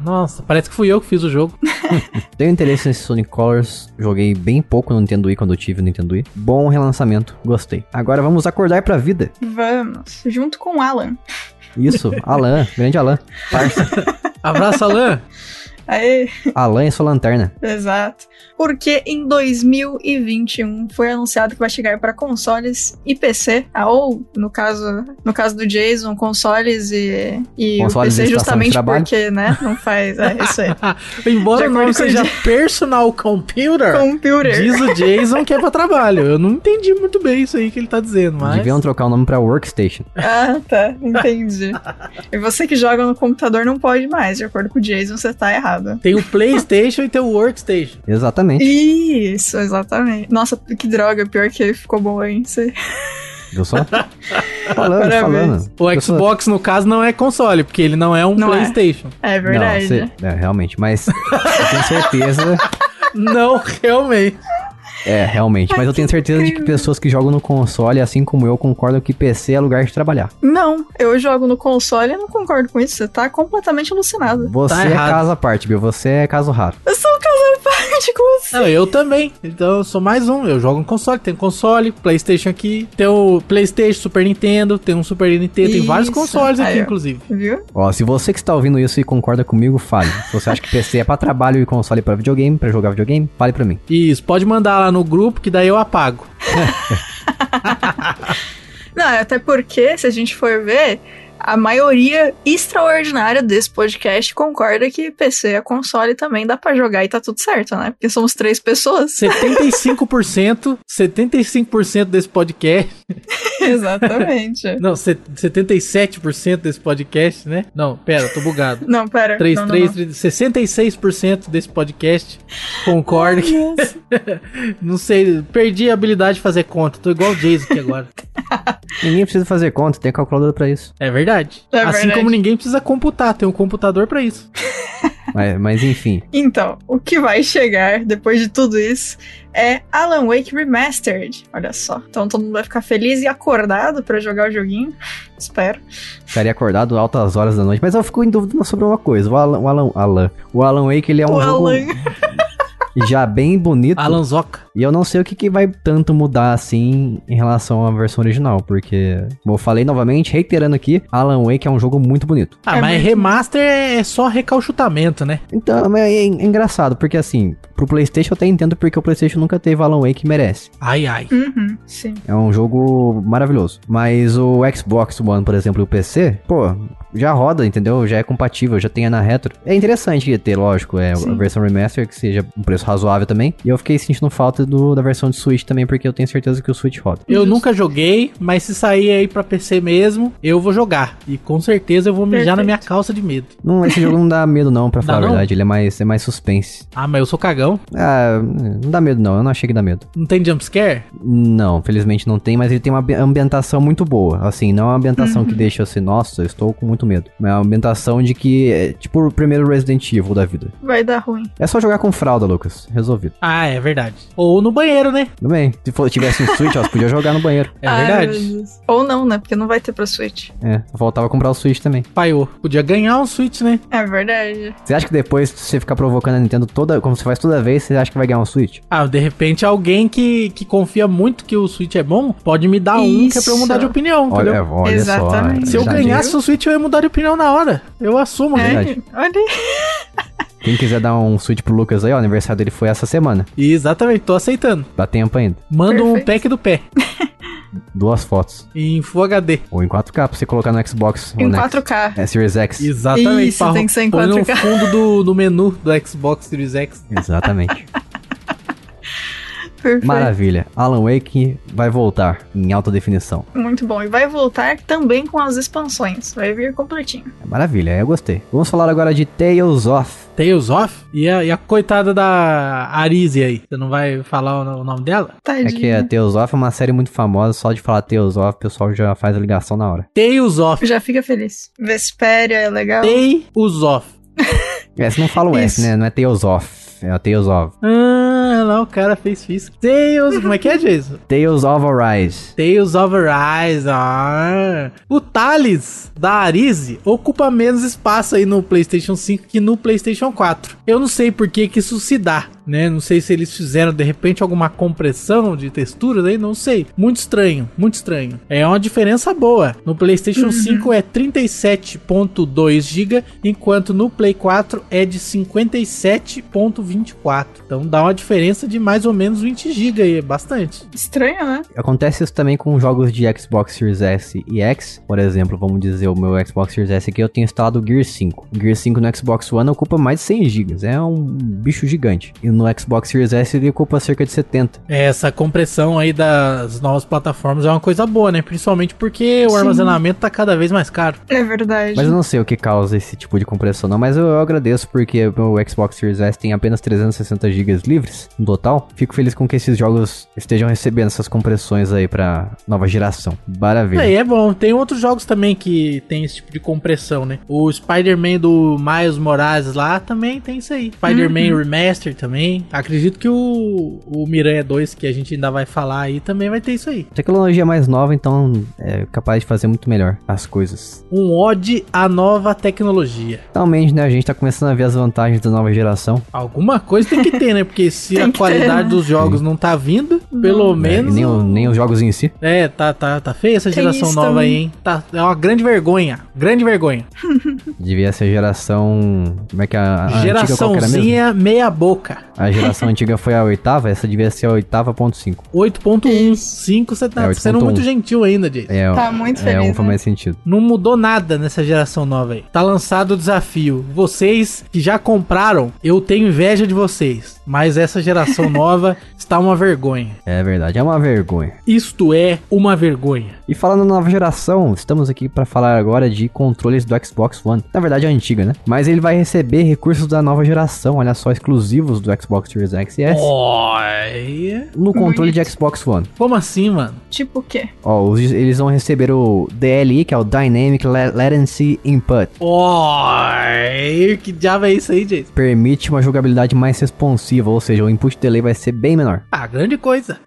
Nossa, parece que fui eu que fiz o jogo. *laughs* Tenho interesse nesse Sonic Colors. Joguei bem pouco no Nintendo Wii quando eu tive o Nintendo Wii. Bom relançamento, gostei. Agora vamos acordar pra vida. Vamos. Junto com o Alan. Isso, *laughs* Alan, grande Alan. Parça. Abraço, Alan. *laughs* Aê, Alan e sua lanterna. exato. Porque em 2021 foi anunciado que vai chegar para consoles e PC, ah, ou no caso, no caso do Jason, consoles e, e Consoles o PC de justamente porque, né, não faz, é isso aí. *laughs* Embora De o nome acordo com seja o Personal Computer, Computer. diz o Jason que é pra trabalho. Eu não entendi muito bem isso aí que ele tá dizendo, mas. Deviam trocar o nome pra Workstation. Ah, tá, entendi. e você que joga no computador não pode mais, de acordo com o Jason, você tá errado. Tem o PlayStation e tem o Workstation. Exatamente. Isso, exatamente. Nossa, que droga, pior que ficou bom, hein? Você- Viu só? *laughs* Falando, Parabéns. falando. O Xbox, no caso, não é console, porque ele não é um Não é. PlayStation. É verdade. Não, cê- é, realmente, mas eu tenho certeza. *laughs* Não, realmente. É, realmente. Mas eu tenho certeza de que pessoas que jogam no console, assim como eu, concordam que PC é lugar de trabalhar. Não, eu jogo no console e não concordo com isso. Você tá completamente alucinado. Você Tá é caso à parte, Bill. Você é caso raro. Eu sou um casal à parte com você. Não, eu também. Então eu sou mais um. Eu jogo no console. Tem console, PlayStation aqui. Tem o PlayStation, Super Nintendo. Tem um Super Nintendo. Tem vários consoles aqui, Aí, ó. inclusive. Viu? Ó, se você que está ouvindo isso e concorda comigo, fale. Se você acha que PC é pra trabalho e console é pra videogame, pra jogar videogame, fale pra mim. Isso, pode mandar lá no grupo que daí eu apago. *laughs* Não, até porque, se a gente for ver, a maioria extraordinária desse podcast concorda que PC é console também dá pra jogar e tá tudo certo, né? Porque somos três pessoas. 75%, 75% desse podcast. *laughs* *laughs* Exatamente. Não, se- 77% desse podcast, né? Não, pera, tô bugado. Não, pera. 3, não, não, 3, não. 3, 66% desse podcast concorda que. *laughs* Não sei, perdi a habilidade de fazer conta. Tô igual o Jason aqui agora. *laughs* Ninguém precisa fazer conta, tem calculadora pra isso. É verdade. É assim verdade. como ninguém precisa computar, tem um computador pra isso. Mas, mas enfim. Então, o que vai chegar depois de tudo isso é Alan Wake Remastered. Olha só. Então todo mundo vai ficar feliz e acordado pra jogar o joguinho. Espero. Estaria acordado altas horas da noite. Mas eu fico em dúvida sobre uma coisa. O Alan, o Alan, Alan, o Alan Wake, ele é um o jogo Alan. Já bem bonito. Alan Zoca. E eu não sei o que, que vai tanto mudar assim em relação à versão original. Porque, como eu falei novamente, reiterando aqui, Alan Wake é um jogo muito bonito. Ah, É mas muito- remaster é só recalchutamento, né? Então, é, é engraçado, porque assim, pro PlayStation eu até entendo porque o PlayStation nunca teve Alan Wake que merece. Ai, ai. Uhum, sim. É um jogo maravilhoso. Mas o Xbox One, por exemplo, e o PC, pô, já roda, entendeu? Já é compatível, já tem a na retro. É interessante ter, lógico, é, a versão remaster que seja um preço razoável também. E eu fiquei sentindo falta do, da versão de Switch também, porque eu tenho certeza que o Switch roda. Eu Justo. nunca joguei, mas se sair aí pra PC mesmo, eu vou jogar. E com certeza eu vou mijar Perfeito. na minha calça de medo. Não, esse jogo não dá medo não, pra Dá falar a não? verdade. Ele é mais, é mais suspense. Ah, mas eu sou cagão. Ah, não dá medo não, eu não achei que dá medo. Não tem jumpscare? Não, felizmente não tem, mas ele tem uma ambi- ambientação muito boa. Assim, não é uma ambientação que deixa você, nossa, eu estou com muito medo. Mas é uma ambientação de que é tipo o primeiro Resident Evil da vida. Vai dar ruim. É só jogar com fralda, Lucas. Resolvido. Ah, é verdade. Ou no banheiro, né? Tudo bem. Se for, tivesse um Switch, ó, você podia jogar no banheiro. É Ai, verdade. Ou não, né? Porque não vai ter pra Switch. É, só faltava comprar o Switch também. Paiô. Podia ganhar um Switch, né? É verdade. Você acha que depois você ficar provocando a Nintendo toda, como você faz toda vez, você acha que vai ganhar um Switch? Ah, de repente alguém que, que confia muito que o Switch é bom, pode me dar um que é pra eu mudar Isso. de opinião, Olha, entendeu? olha Exatamente. só. Se eu ganhasse o Switch, eu ia mudar de opinião na hora. Eu assumo. É, verdade. olha aí. *laughs* Quem quiser dar um Switch pro Lucas aí, ó, o aniversário dele foi essa semana. Exatamente, tô aceitando. Dá tempo ainda. Manda um Perfeito. pack do pé. *laughs* Duas fotos. Em Full HD. Ou em 4K pra você colocar no Xbox Em One X. 4K. É, Series X. Exatamente. Isso, tem que ser em põe no 4K. fundo do, do menu do Xbox Series X. Exatamente. *laughs* Perfeito. Maravilha. Alan Wake vai voltar em alta definição. Muito bom. E vai voltar também com as expansões. Vai vir completinho. É Maravilha, eu gostei. Vamos falar agora de Tales of. Tales of? E a, e a coitada da Arise aí? Você não vai falar o, o nome dela? É Tadinho. que a Tales of é uma série muito famosa, só de falar Tales of, o pessoal já faz a ligação na hora. Tales of. Já fica feliz. Vespéria é legal. Tales of. É, você não fala o S, *laughs* né? Não é Tales of, é a Tales of. Ah, lá o cara fez física. Tales, como é que é, *laughs* Jason? Tales of Arise. Tales of Arise. Ah. O Thales da Arise ocupa menos espaço aí no PlayStation 5 que no PlayStation 4. Eu não sei por que, que isso se dá, né? Não sei se eles fizeram de repente alguma compressão de texturas aí, não sei. Muito estranho, muito estranho. É uma diferença boa. No PlayStation 5 é 37.2 GB, enquanto no Play 4 é de 57.24. Então dá uma diferença de mais ou menos 20 GB aí, é bastante. Estranho, né? Acontece isso também com jogos de Xbox Series S e X. Por exemplo, vamos dizer, o meu Xbox Series S aqui, eu tenho instalado o Gear 5. O Gear 5 no Xbox One ocupa mais de 100 GB. É um bicho gigante. E no Xbox Series S ele ocupa cerca de 70. Essa compressão aí das novas plataformas é uma coisa boa, né? Principalmente porque o Sim. armazenamento tá cada vez mais caro. É verdade. Mas eu não sei o que causa esse tipo de compressão não, mas eu, eu agradeço porque o meu Xbox Series S tem apenas 360 GB livres no total. Fico feliz com que esses jogos estejam recebendo essas compressões aí pra nova geração. Maravilha. É, e é bom. Tem outros jogos também que tem esse tipo de compressão, né? O Spider-Man do Miles Morales lá também tem isso aí. Spider-Man Remaster também. Acredito que o, o Miranha 2, que a gente ainda vai falar aí, também vai ter isso aí. Tecnologia mais nova, então é capaz de fazer muito melhor as coisas. Um ode à nova tecnologia. Finalmente, né, a gente tá começando a ver as vantagens da nova geração. Alguma coisa tem que ter, né? Porque se Tem a qualidade ter. dos jogos não tá vindo, pelo É, menos. e nem, o- nem os jogos em si. É, tá, tá, tá feia essa Tem geração isso nova também. aí, hein? Tá, é uma grande vergonha. Grande vergonha. *laughs* Devia ser geração. Como é que é a, a? Geraçãozinha meia boca. A geração antiga foi a oitava, essa devia ser a oitava ponto cinco. 8.1. 5, você tá É, sendo 8.1. muito gentil ainda, Jason. É, Tá muito é feliz, um faz né? mais sentido. Não mudou nada nessa geração nova aí. Tá lançado o desafio. Vocês que já compraram, eu tenho inveja de vocês. Mas essa geração *laughs* nova está uma vergonha. É verdade, é uma vergonha. Isto é uma vergonha. E falando na nova geração, estamos aqui para falar agora de controles do Xbox One. Na verdade é a antiga, né? Mas ele vai receber recursos da nova geração, olha só, exclusivos do Xbox Series X e S. Olha. No controle de Xbox One. Como assim, mano? Tipo o quê? Ó, os- eles vão receber o DLI, que é o Dynamic La- Latency Input. Olha. Que diabo é isso aí, Jason? Permite uma jogabilidade mais responsiva, ou seja, o input delay vai ser bem menor. Ah, grande coisa.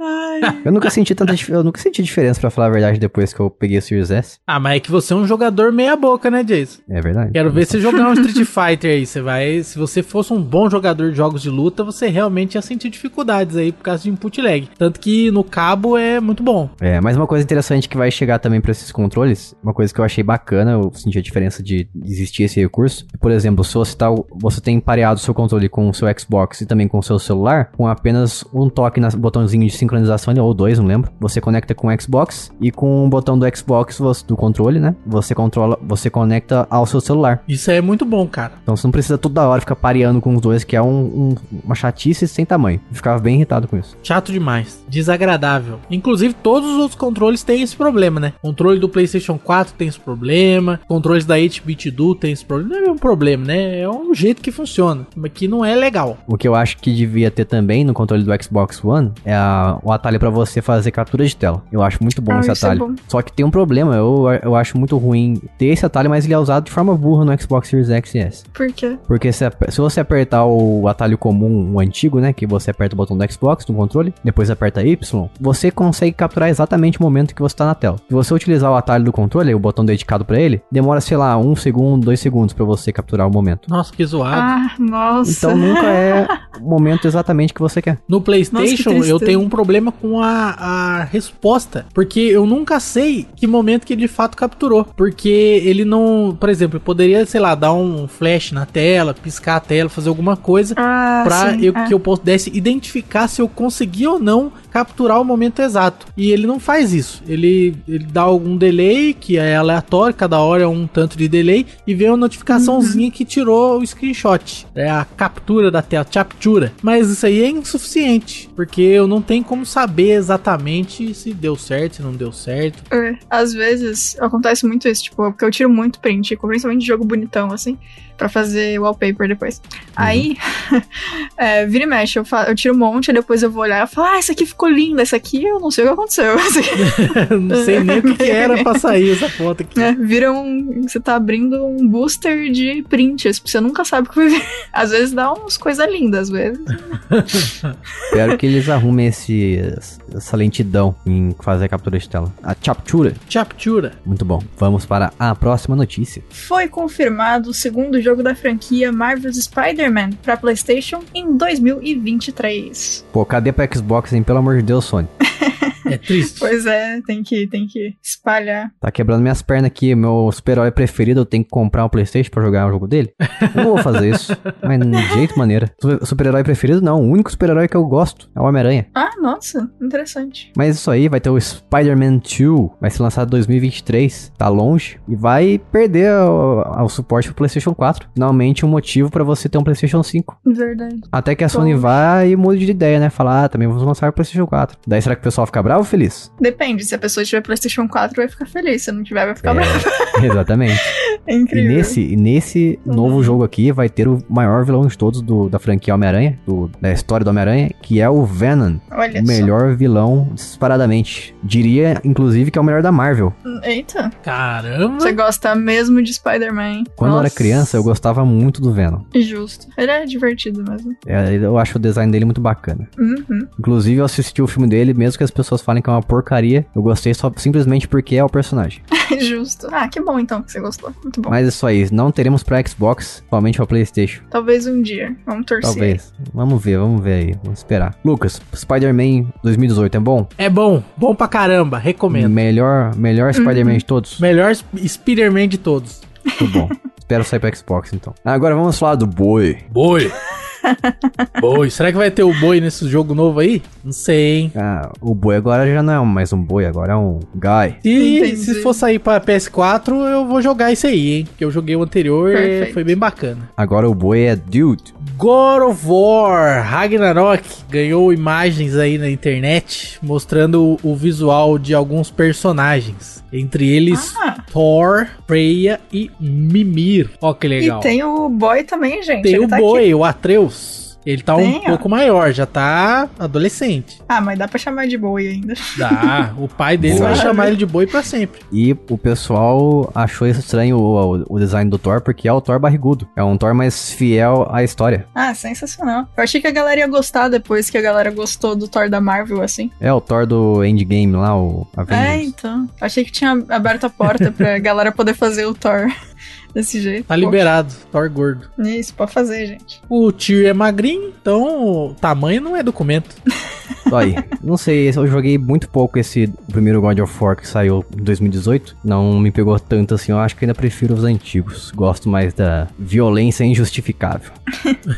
Ai, *laughs* Eu nunca senti tanta dif- eu nunca senti diferença pra falar a verdade depois que eu peguei o Series S. Ah, mas é que você é um jogador meia boca, né, Jason? É verdade. Quero ver você jogar um Street Fighter aí. Você vai. Se você fosse um bom jogador de jogos de luta, você realmente ia sentir dificuldades aí por causa de input lag. Tanto que no cabo é muito bom. É, mas uma coisa interessante que vai chegar também pra esses controles, uma coisa que eu achei bacana, eu senti a diferença de existir esse recurso. Por exemplo, se você, tá, você tem pareado o seu controle com o seu Xbox e também com o seu celular, com apenas um toque no botãozinho de sincronização, ou dois, não lembro, você conecta com o Xbox e com o botão do Xbox do controle, né? Você controla, você conecta ao seu celular. Isso aí é muito bom, cara. Então você não precisa toda hora ficar pareando com os dois, que é um- um- uma chatice sem tamanho. Eu ficava bem irritado com isso. Chato demais. Desagradável. Inclusive, todos os outros controles têm esse problema, né? Controle do PlayStation 4 tem esse problema. Controles da 8-bit do tem esse problema. Não é um problema, né? É um jeito que funciona. Mas que não é legal. O que eu acho que devia ter também no controle do Xbox One é a- o atalho pra você fazer captura de tela. Eu acho muito bom Ah, esse é atalho. bom. Só que tem um problema, eu, eu acho muito ruim ter esse atalho, mas ele é usado de forma burra no Xbox Series X e S. por quê? Porque se, se você apertar o atalho comum, o antigo, né? Que você aperta o botão do Xbox no controle, depois aperta Y, você consegue capturar exatamente o momento que você tá na tela. Se você utilizar o atalho do controle, o botão dedicado pra ele, demora, sei lá, um segundo, dois segundos pra você capturar o momento. Nossa, que zoado. Ah, nossa. Então nunca é *laughs* o momento exatamente que você quer. No PlayStation, Nossa, que eu tenho um problema com a, a resposta. Porque eu nunca sei que momento que ele de fato capturou. Porque ele não. Por exemplo, eu poderia, sei lá, dar um flash na tela, piscar a tela, fazer alguma coisa. Ah, Pra sim, eu, é. que eu pudesse identificar se eu consegui ou não capturar o momento exato. E ele não faz isso. Ele, ele dá algum delay, que é aleatório, cada hora é um tanto de delay, e vem uma notificaçãozinha que tirou o screenshot. É a captura da tela, captura. Mas isso aí é insuficiente, porque eu não tenho como saber exatamente se deu certo, se não deu certo. É, Às vezes acontece muito isso, tipo, porque eu tiro muito print, principalmente de jogo bonitão, assim, pra fazer wallpaper depois. Aí, *laughs* é, vira e mexe, eu, eu tiro um monte, aí depois eu vou olhar e falo, ah, essa aqui ficou linda, essa aqui eu não sei o que aconteceu. *laughs* *laughs* Aqui- não sei nem o que, que era pra sair essa foto aqui. É, vira um. Você tá abrindo um booster de prints, você nunca sabe o que vai vir. Às vezes dá umas coisas lindas, às vezes. Espero que eles arrumem esse, essa lentidão em fazer a captura de tela. A captura. Captura. Muito bom. Vamos para a próxima notícia. Foi confirmado o segundo jogo da franquia Marvel's Spider-Man pra PlayStation em 2023. Pô, cadê pra Xbox, hein? Pelo amor de Deus, Sony. *laughs* É triste. Pois é, tem que, tem que espalhar. Tá quebrando minhas pernas aqui. Meu super-herói preferido, eu tenho que comprar um Playstation pra jogar o jogo dele? Eu não vou fazer isso. Mas de jeito maneira. Su- Super-herói preferido, não. O único super-herói que eu gosto é o Homem-Aranha. Ah, nossa, interessante. Mas isso aí, vai ter o Spider-Man 2. Vai ser lançado em 2023. Tá longe. E vai perder o, o suporte pro PlayStation 4. Finalmente, um motivo pra você ter um PlayStation 5. Verdade. Até que a Sony vai e mude de ideia, né? Falar, ah, também vamos lançar o PlayStation 4. Daí será que o pessoal fica bravo ou feliz? Depende, se a pessoa tiver PlayStation 4, vai ficar feliz. Se não tiver, vai ficar bravo. É, *laughs* exatamente. *laughs* É incrível. nesse, e nesse Uhum. novo jogo aqui vai ter o maior vilão de todos do- da franquia Homem-Aranha, da história do Homem-Aranha, que é o Venom. Olha o melhor vilão disparadamente. Diria, inclusive, que é o melhor da Marvel. Eita, Caramba. você gosta mesmo de Spider-Man. Quando eu era Nossa, criança, eu gostava muito do Venom. Justo. Ele é divertido mesmo. É, Eu acho o design dele muito bacana. Uhum. Inclusive, eu assisti o filme dele, mesmo que as pessoas falem que é uma porcaria. Eu gostei só simplesmente porque é o personagem. *laughs* Justo. Ah, que bom então que você gostou. Muito bom. Mas isso aí, não teremos pra Xbox, somente pra PlayStation. Talvez um dia. Vamos torcer. Talvez. Vamos ver, vamos ver aí. Vamos esperar. Lucas, Spider-Man 2018 é bom? É bom. Bom pra caramba. Recomendo. Melhor, melhor Spider-Man de todos? Melhor Sp- Spider-Man de todos. Muito bom. *laughs* Espero sair pra Xbox então. Agora vamos falar do boi. Boi. *laughs* boi. Será que vai ter o boi nesse jogo novo aí? Não sei, hein? Ah, o boi agora já não é mais um boi, agora é um guy. Entendi. se for sair pra PS4, eu vou jogar esse aí, hein? Que eu joguei o anterior e foi bem bacana. Agora o boi é dude. God of War Ragnarok ganhou imagens aí na internet mostrando o visual de alguns personagens. Entre eles Ah. Thor, Freya e Mimir. Ó que legal. E tem o boy também, gente. Tem Ele o tá boi, o Atreus. Ele tá Tem, um ó. pouco maior, já tá adolescente. Ah, mas dá pra chamar de boi ainda. Dá, o pai dele vai Boa. chamar ele de boi pra sempre. E o pessoal achou estranho o, o- design do Thor, porque é o Thor barrigudo. É um Thor mais fiel à história. Ah, sensacional. Eu achei que a galera ia gostar depois que a galera gostou do Thor da Marvel, assim. É o Thor do Endgame lá, o É, Avengers. então. Achei que tinha aberto a porta pra *laughs* galera poder fazer o Thor desse jeito. Tá liberado, Thor gordo. Poxa, Isso, pode fazer, gente. O Tyr é magrinho, então o tamanho não é documento. *laughs* Só aí. Não sei, eu joguei muito pouco esse primeiro God of War que saiu em 2018. Não me pegou tanto assim, eu acho que ainda prefiro os antigos. Gosto mais da violência injustificável.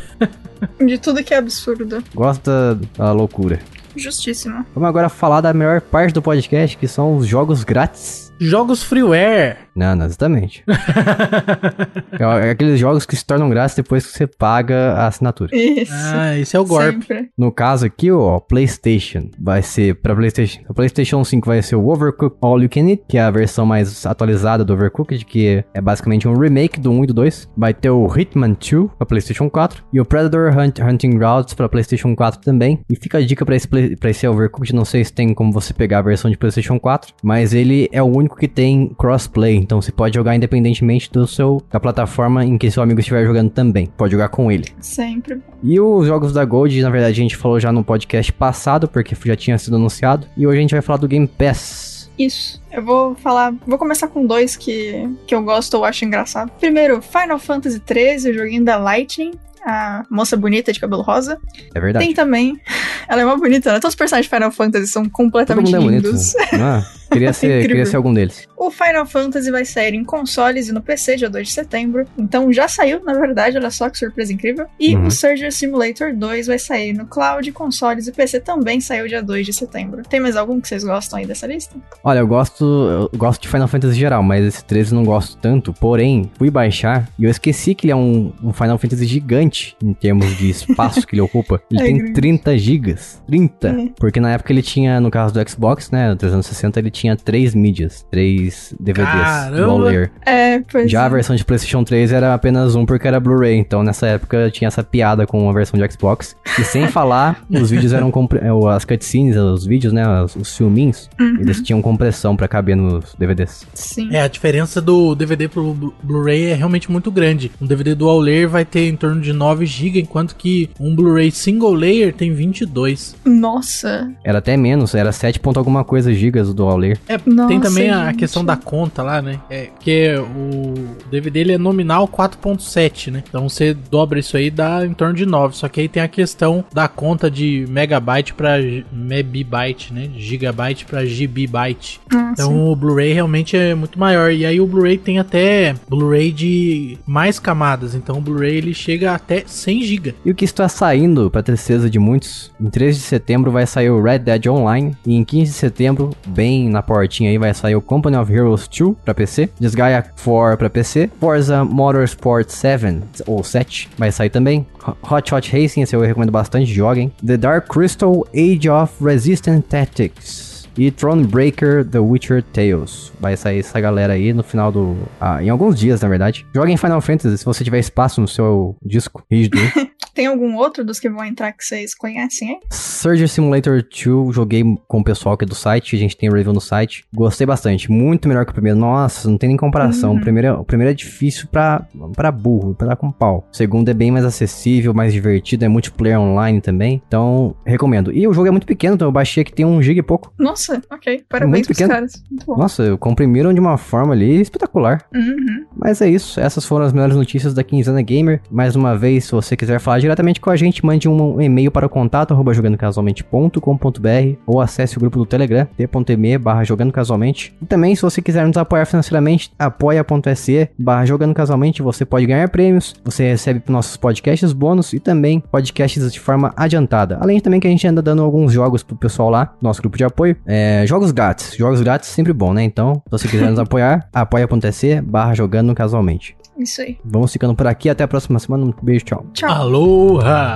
*laughs* De tudo que é absurdo. Gosto da, da loucura. Justíssimo. Vamos agora falar da melhor parte do podcast, que são os jogos grátis. Jogos freeware. Não, não, exatamente. *laughs* é aqueles jogos que se tornam grátis depois que você paga a assinatura. Isso. Ah, esse é o Gorp. Sempre. No caso aqui, ó, PlayStation vai ser para PlayStation. O PlayStation 5 vai ser o Overcooked All You Can Eat, que é a versão mais atualizada do Overcooked, que é basicamente um remake do 1 e do 2. Vai ter o Hitman 2 para PlayStation 4 e o Predator Hunt- Hunting Grounds para PlayStation 4 também. E fica a dica para esse pra esse Overcooked, não sei se tem como você pegar a versão de PlayStation 4, mas ele é o único que tem crossplay, então você pode jogar independentemente do seu da plataforma em que seu amigo estiver jogando também. Pode jogar com ele. Sempre. E os jogos da Gold, na verdade, a gente falou já no podcast passado, porque já tinha sido anunciado. E hoje a gente vai falar do Game Pass. Isso. Eu vou falar. Vou começar com dois que, que eu gosto ou acho engraçado. Primeiro, Final Fantasy XIII, o joguinho da Lightning. A moça bonita de cabelo rosa. É verdade. Tem também. *laughs* Ela é uma bonita, né? Todos os personagens de Final Fantasy são Todo completamente mundo é bonito. lindos. *laughs* Ah, queria, ser, queria ser algum deles. O Final Fantasy vai sair em consoles e no PC dia 2 de setembro. Então já saiu, na verdade, olha só que surpresa incrível. E Uhum. o Surgeon Simulator 2 vai sair no cloud, consoles e PC também saiu dia 2 de setembro. Tem mais algum que vocês gostam aí dessa lista? Olha, eu gosto, eu gosto de Final Fantasy geral, mas esse 13 eu não gosto tanto. Porém, fui baixar e eu esqueci que ele é um, um Final Fantasy gigante em termos de espaço que ele ocupa. *laughs* Ele É tem grande. 30 gigas. 30. É. Porque na época ele tinha, no caso do Xbox, né, no 360, ele tinha 3 mídias, 3 DVDs Caramba! dual layer. É, pois Já a é. versão de PlayStation 3 era apenas um porque era Blu-ray, então nessa época tinha essa piada com a versão de Xbox. E sem *laughs* falar, os vídeos eram compre- as cutscenes, os vídeos, né, os, os filminhos, Uhum. eles tinham compressão pra caber nos DVDs. Sim. É, a diferença do DVD pro Blu- Blu-ray é realmente muito grande. Um DVD dual layer vai ter em torno de 9 GB, enquanto que um Blu-ray single layer tem 22. Nossa. Era até menos, era 7 ponto alguma coisa gigas o dual layer. É, Nossa, tem também a gente. questão da conta lá, né? É, que o DVD ele é nominal 4.7, né? Então você dobra isso aí dá em torno de 9. Só que aí tem a questão da conta de megabyte pra gi- mebibyte, né? Gigabyte pra gibibyte. Ah, Então sim. o Blu-ray realmente é muito maior. E aí o Blu-ray tem até Blu-ray de mais camadas. Então o Blu-ray ele chega até 100 GB. E o que está saindo, pra tristeza de muitos, em 3 de setembro vai sair o Red Dead Online. E em 15 de setembro, bem na portinha aí, vai sair o Company of Heroes 2 pra PC. Disgaea 4 pra PC. Forza Motorsport 7 ou 7 vai sair também. Ho- Hot Hot Racing, esse eu recomendo bastante, joguem. The Dark Crystal Age of Resistance Tactics. E Thronebreaker The Witcher Tales. Vai sair essa galera aí no final do. Ah, em alguns dias, na verdade. Joguem Final Fantasy se você tiver espaço no seu disco rígido. *laughs* Tem algum outro dos que vão entrar que vocês conhecem aí? Surgery Simulator 2, joguei com o pessoal aqui do site, a gente tem review no site. Gostei bastante, muito melhor que o primeiro. Nossa, não tem nem comparação. O, primeiro, é- o primeiro é difícil pra, pra burro, pra dar com pau. O segundo é bem mais acessível, mais divertido, é multiplayer online também. Então, recomendo. E o jogo é muito pequeno, então eu baixei aqui, tem um giga e pouco. Nossa, ok. Parabéns Muito pequeno. caras. Muito bom. Nossa, comprimiram de uma forma ali espetacular. Uhum. Mas é isso, essas foram as melhores notícias da Quinzana Gamer. Mais uma vez, se você quiser falar diretamente com a gente, mande um e-mail para o contato arroba jogandocasualmente.com.br ou acesse o grupo do Telegram, t.me barra jogando casualmente. E também, se você quiser nos apoiar financeiramente, apoia.se barra jogando casualmente, você pode ganhar prêmios, você recebe nossos podcasts bônus e também podcasts de forma adiantada. Além também que a gente anda dando alguns jogos pro pessoal lá, nosso grupo de apoio. É, jogos grátis, jogos grátis sempre bom, né? Então, se você quiser nos *laughs* apoiar, apoia.se barra jogando casualmente. Isso aí. Vamos ficando por aqui. Até a próxima semana. Um beijo, tchau. Tchau. Aloha!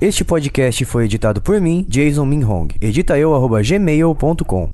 Este podcast foi editado por mim, Jason Minhong. Edita eu, arroba gmail.com.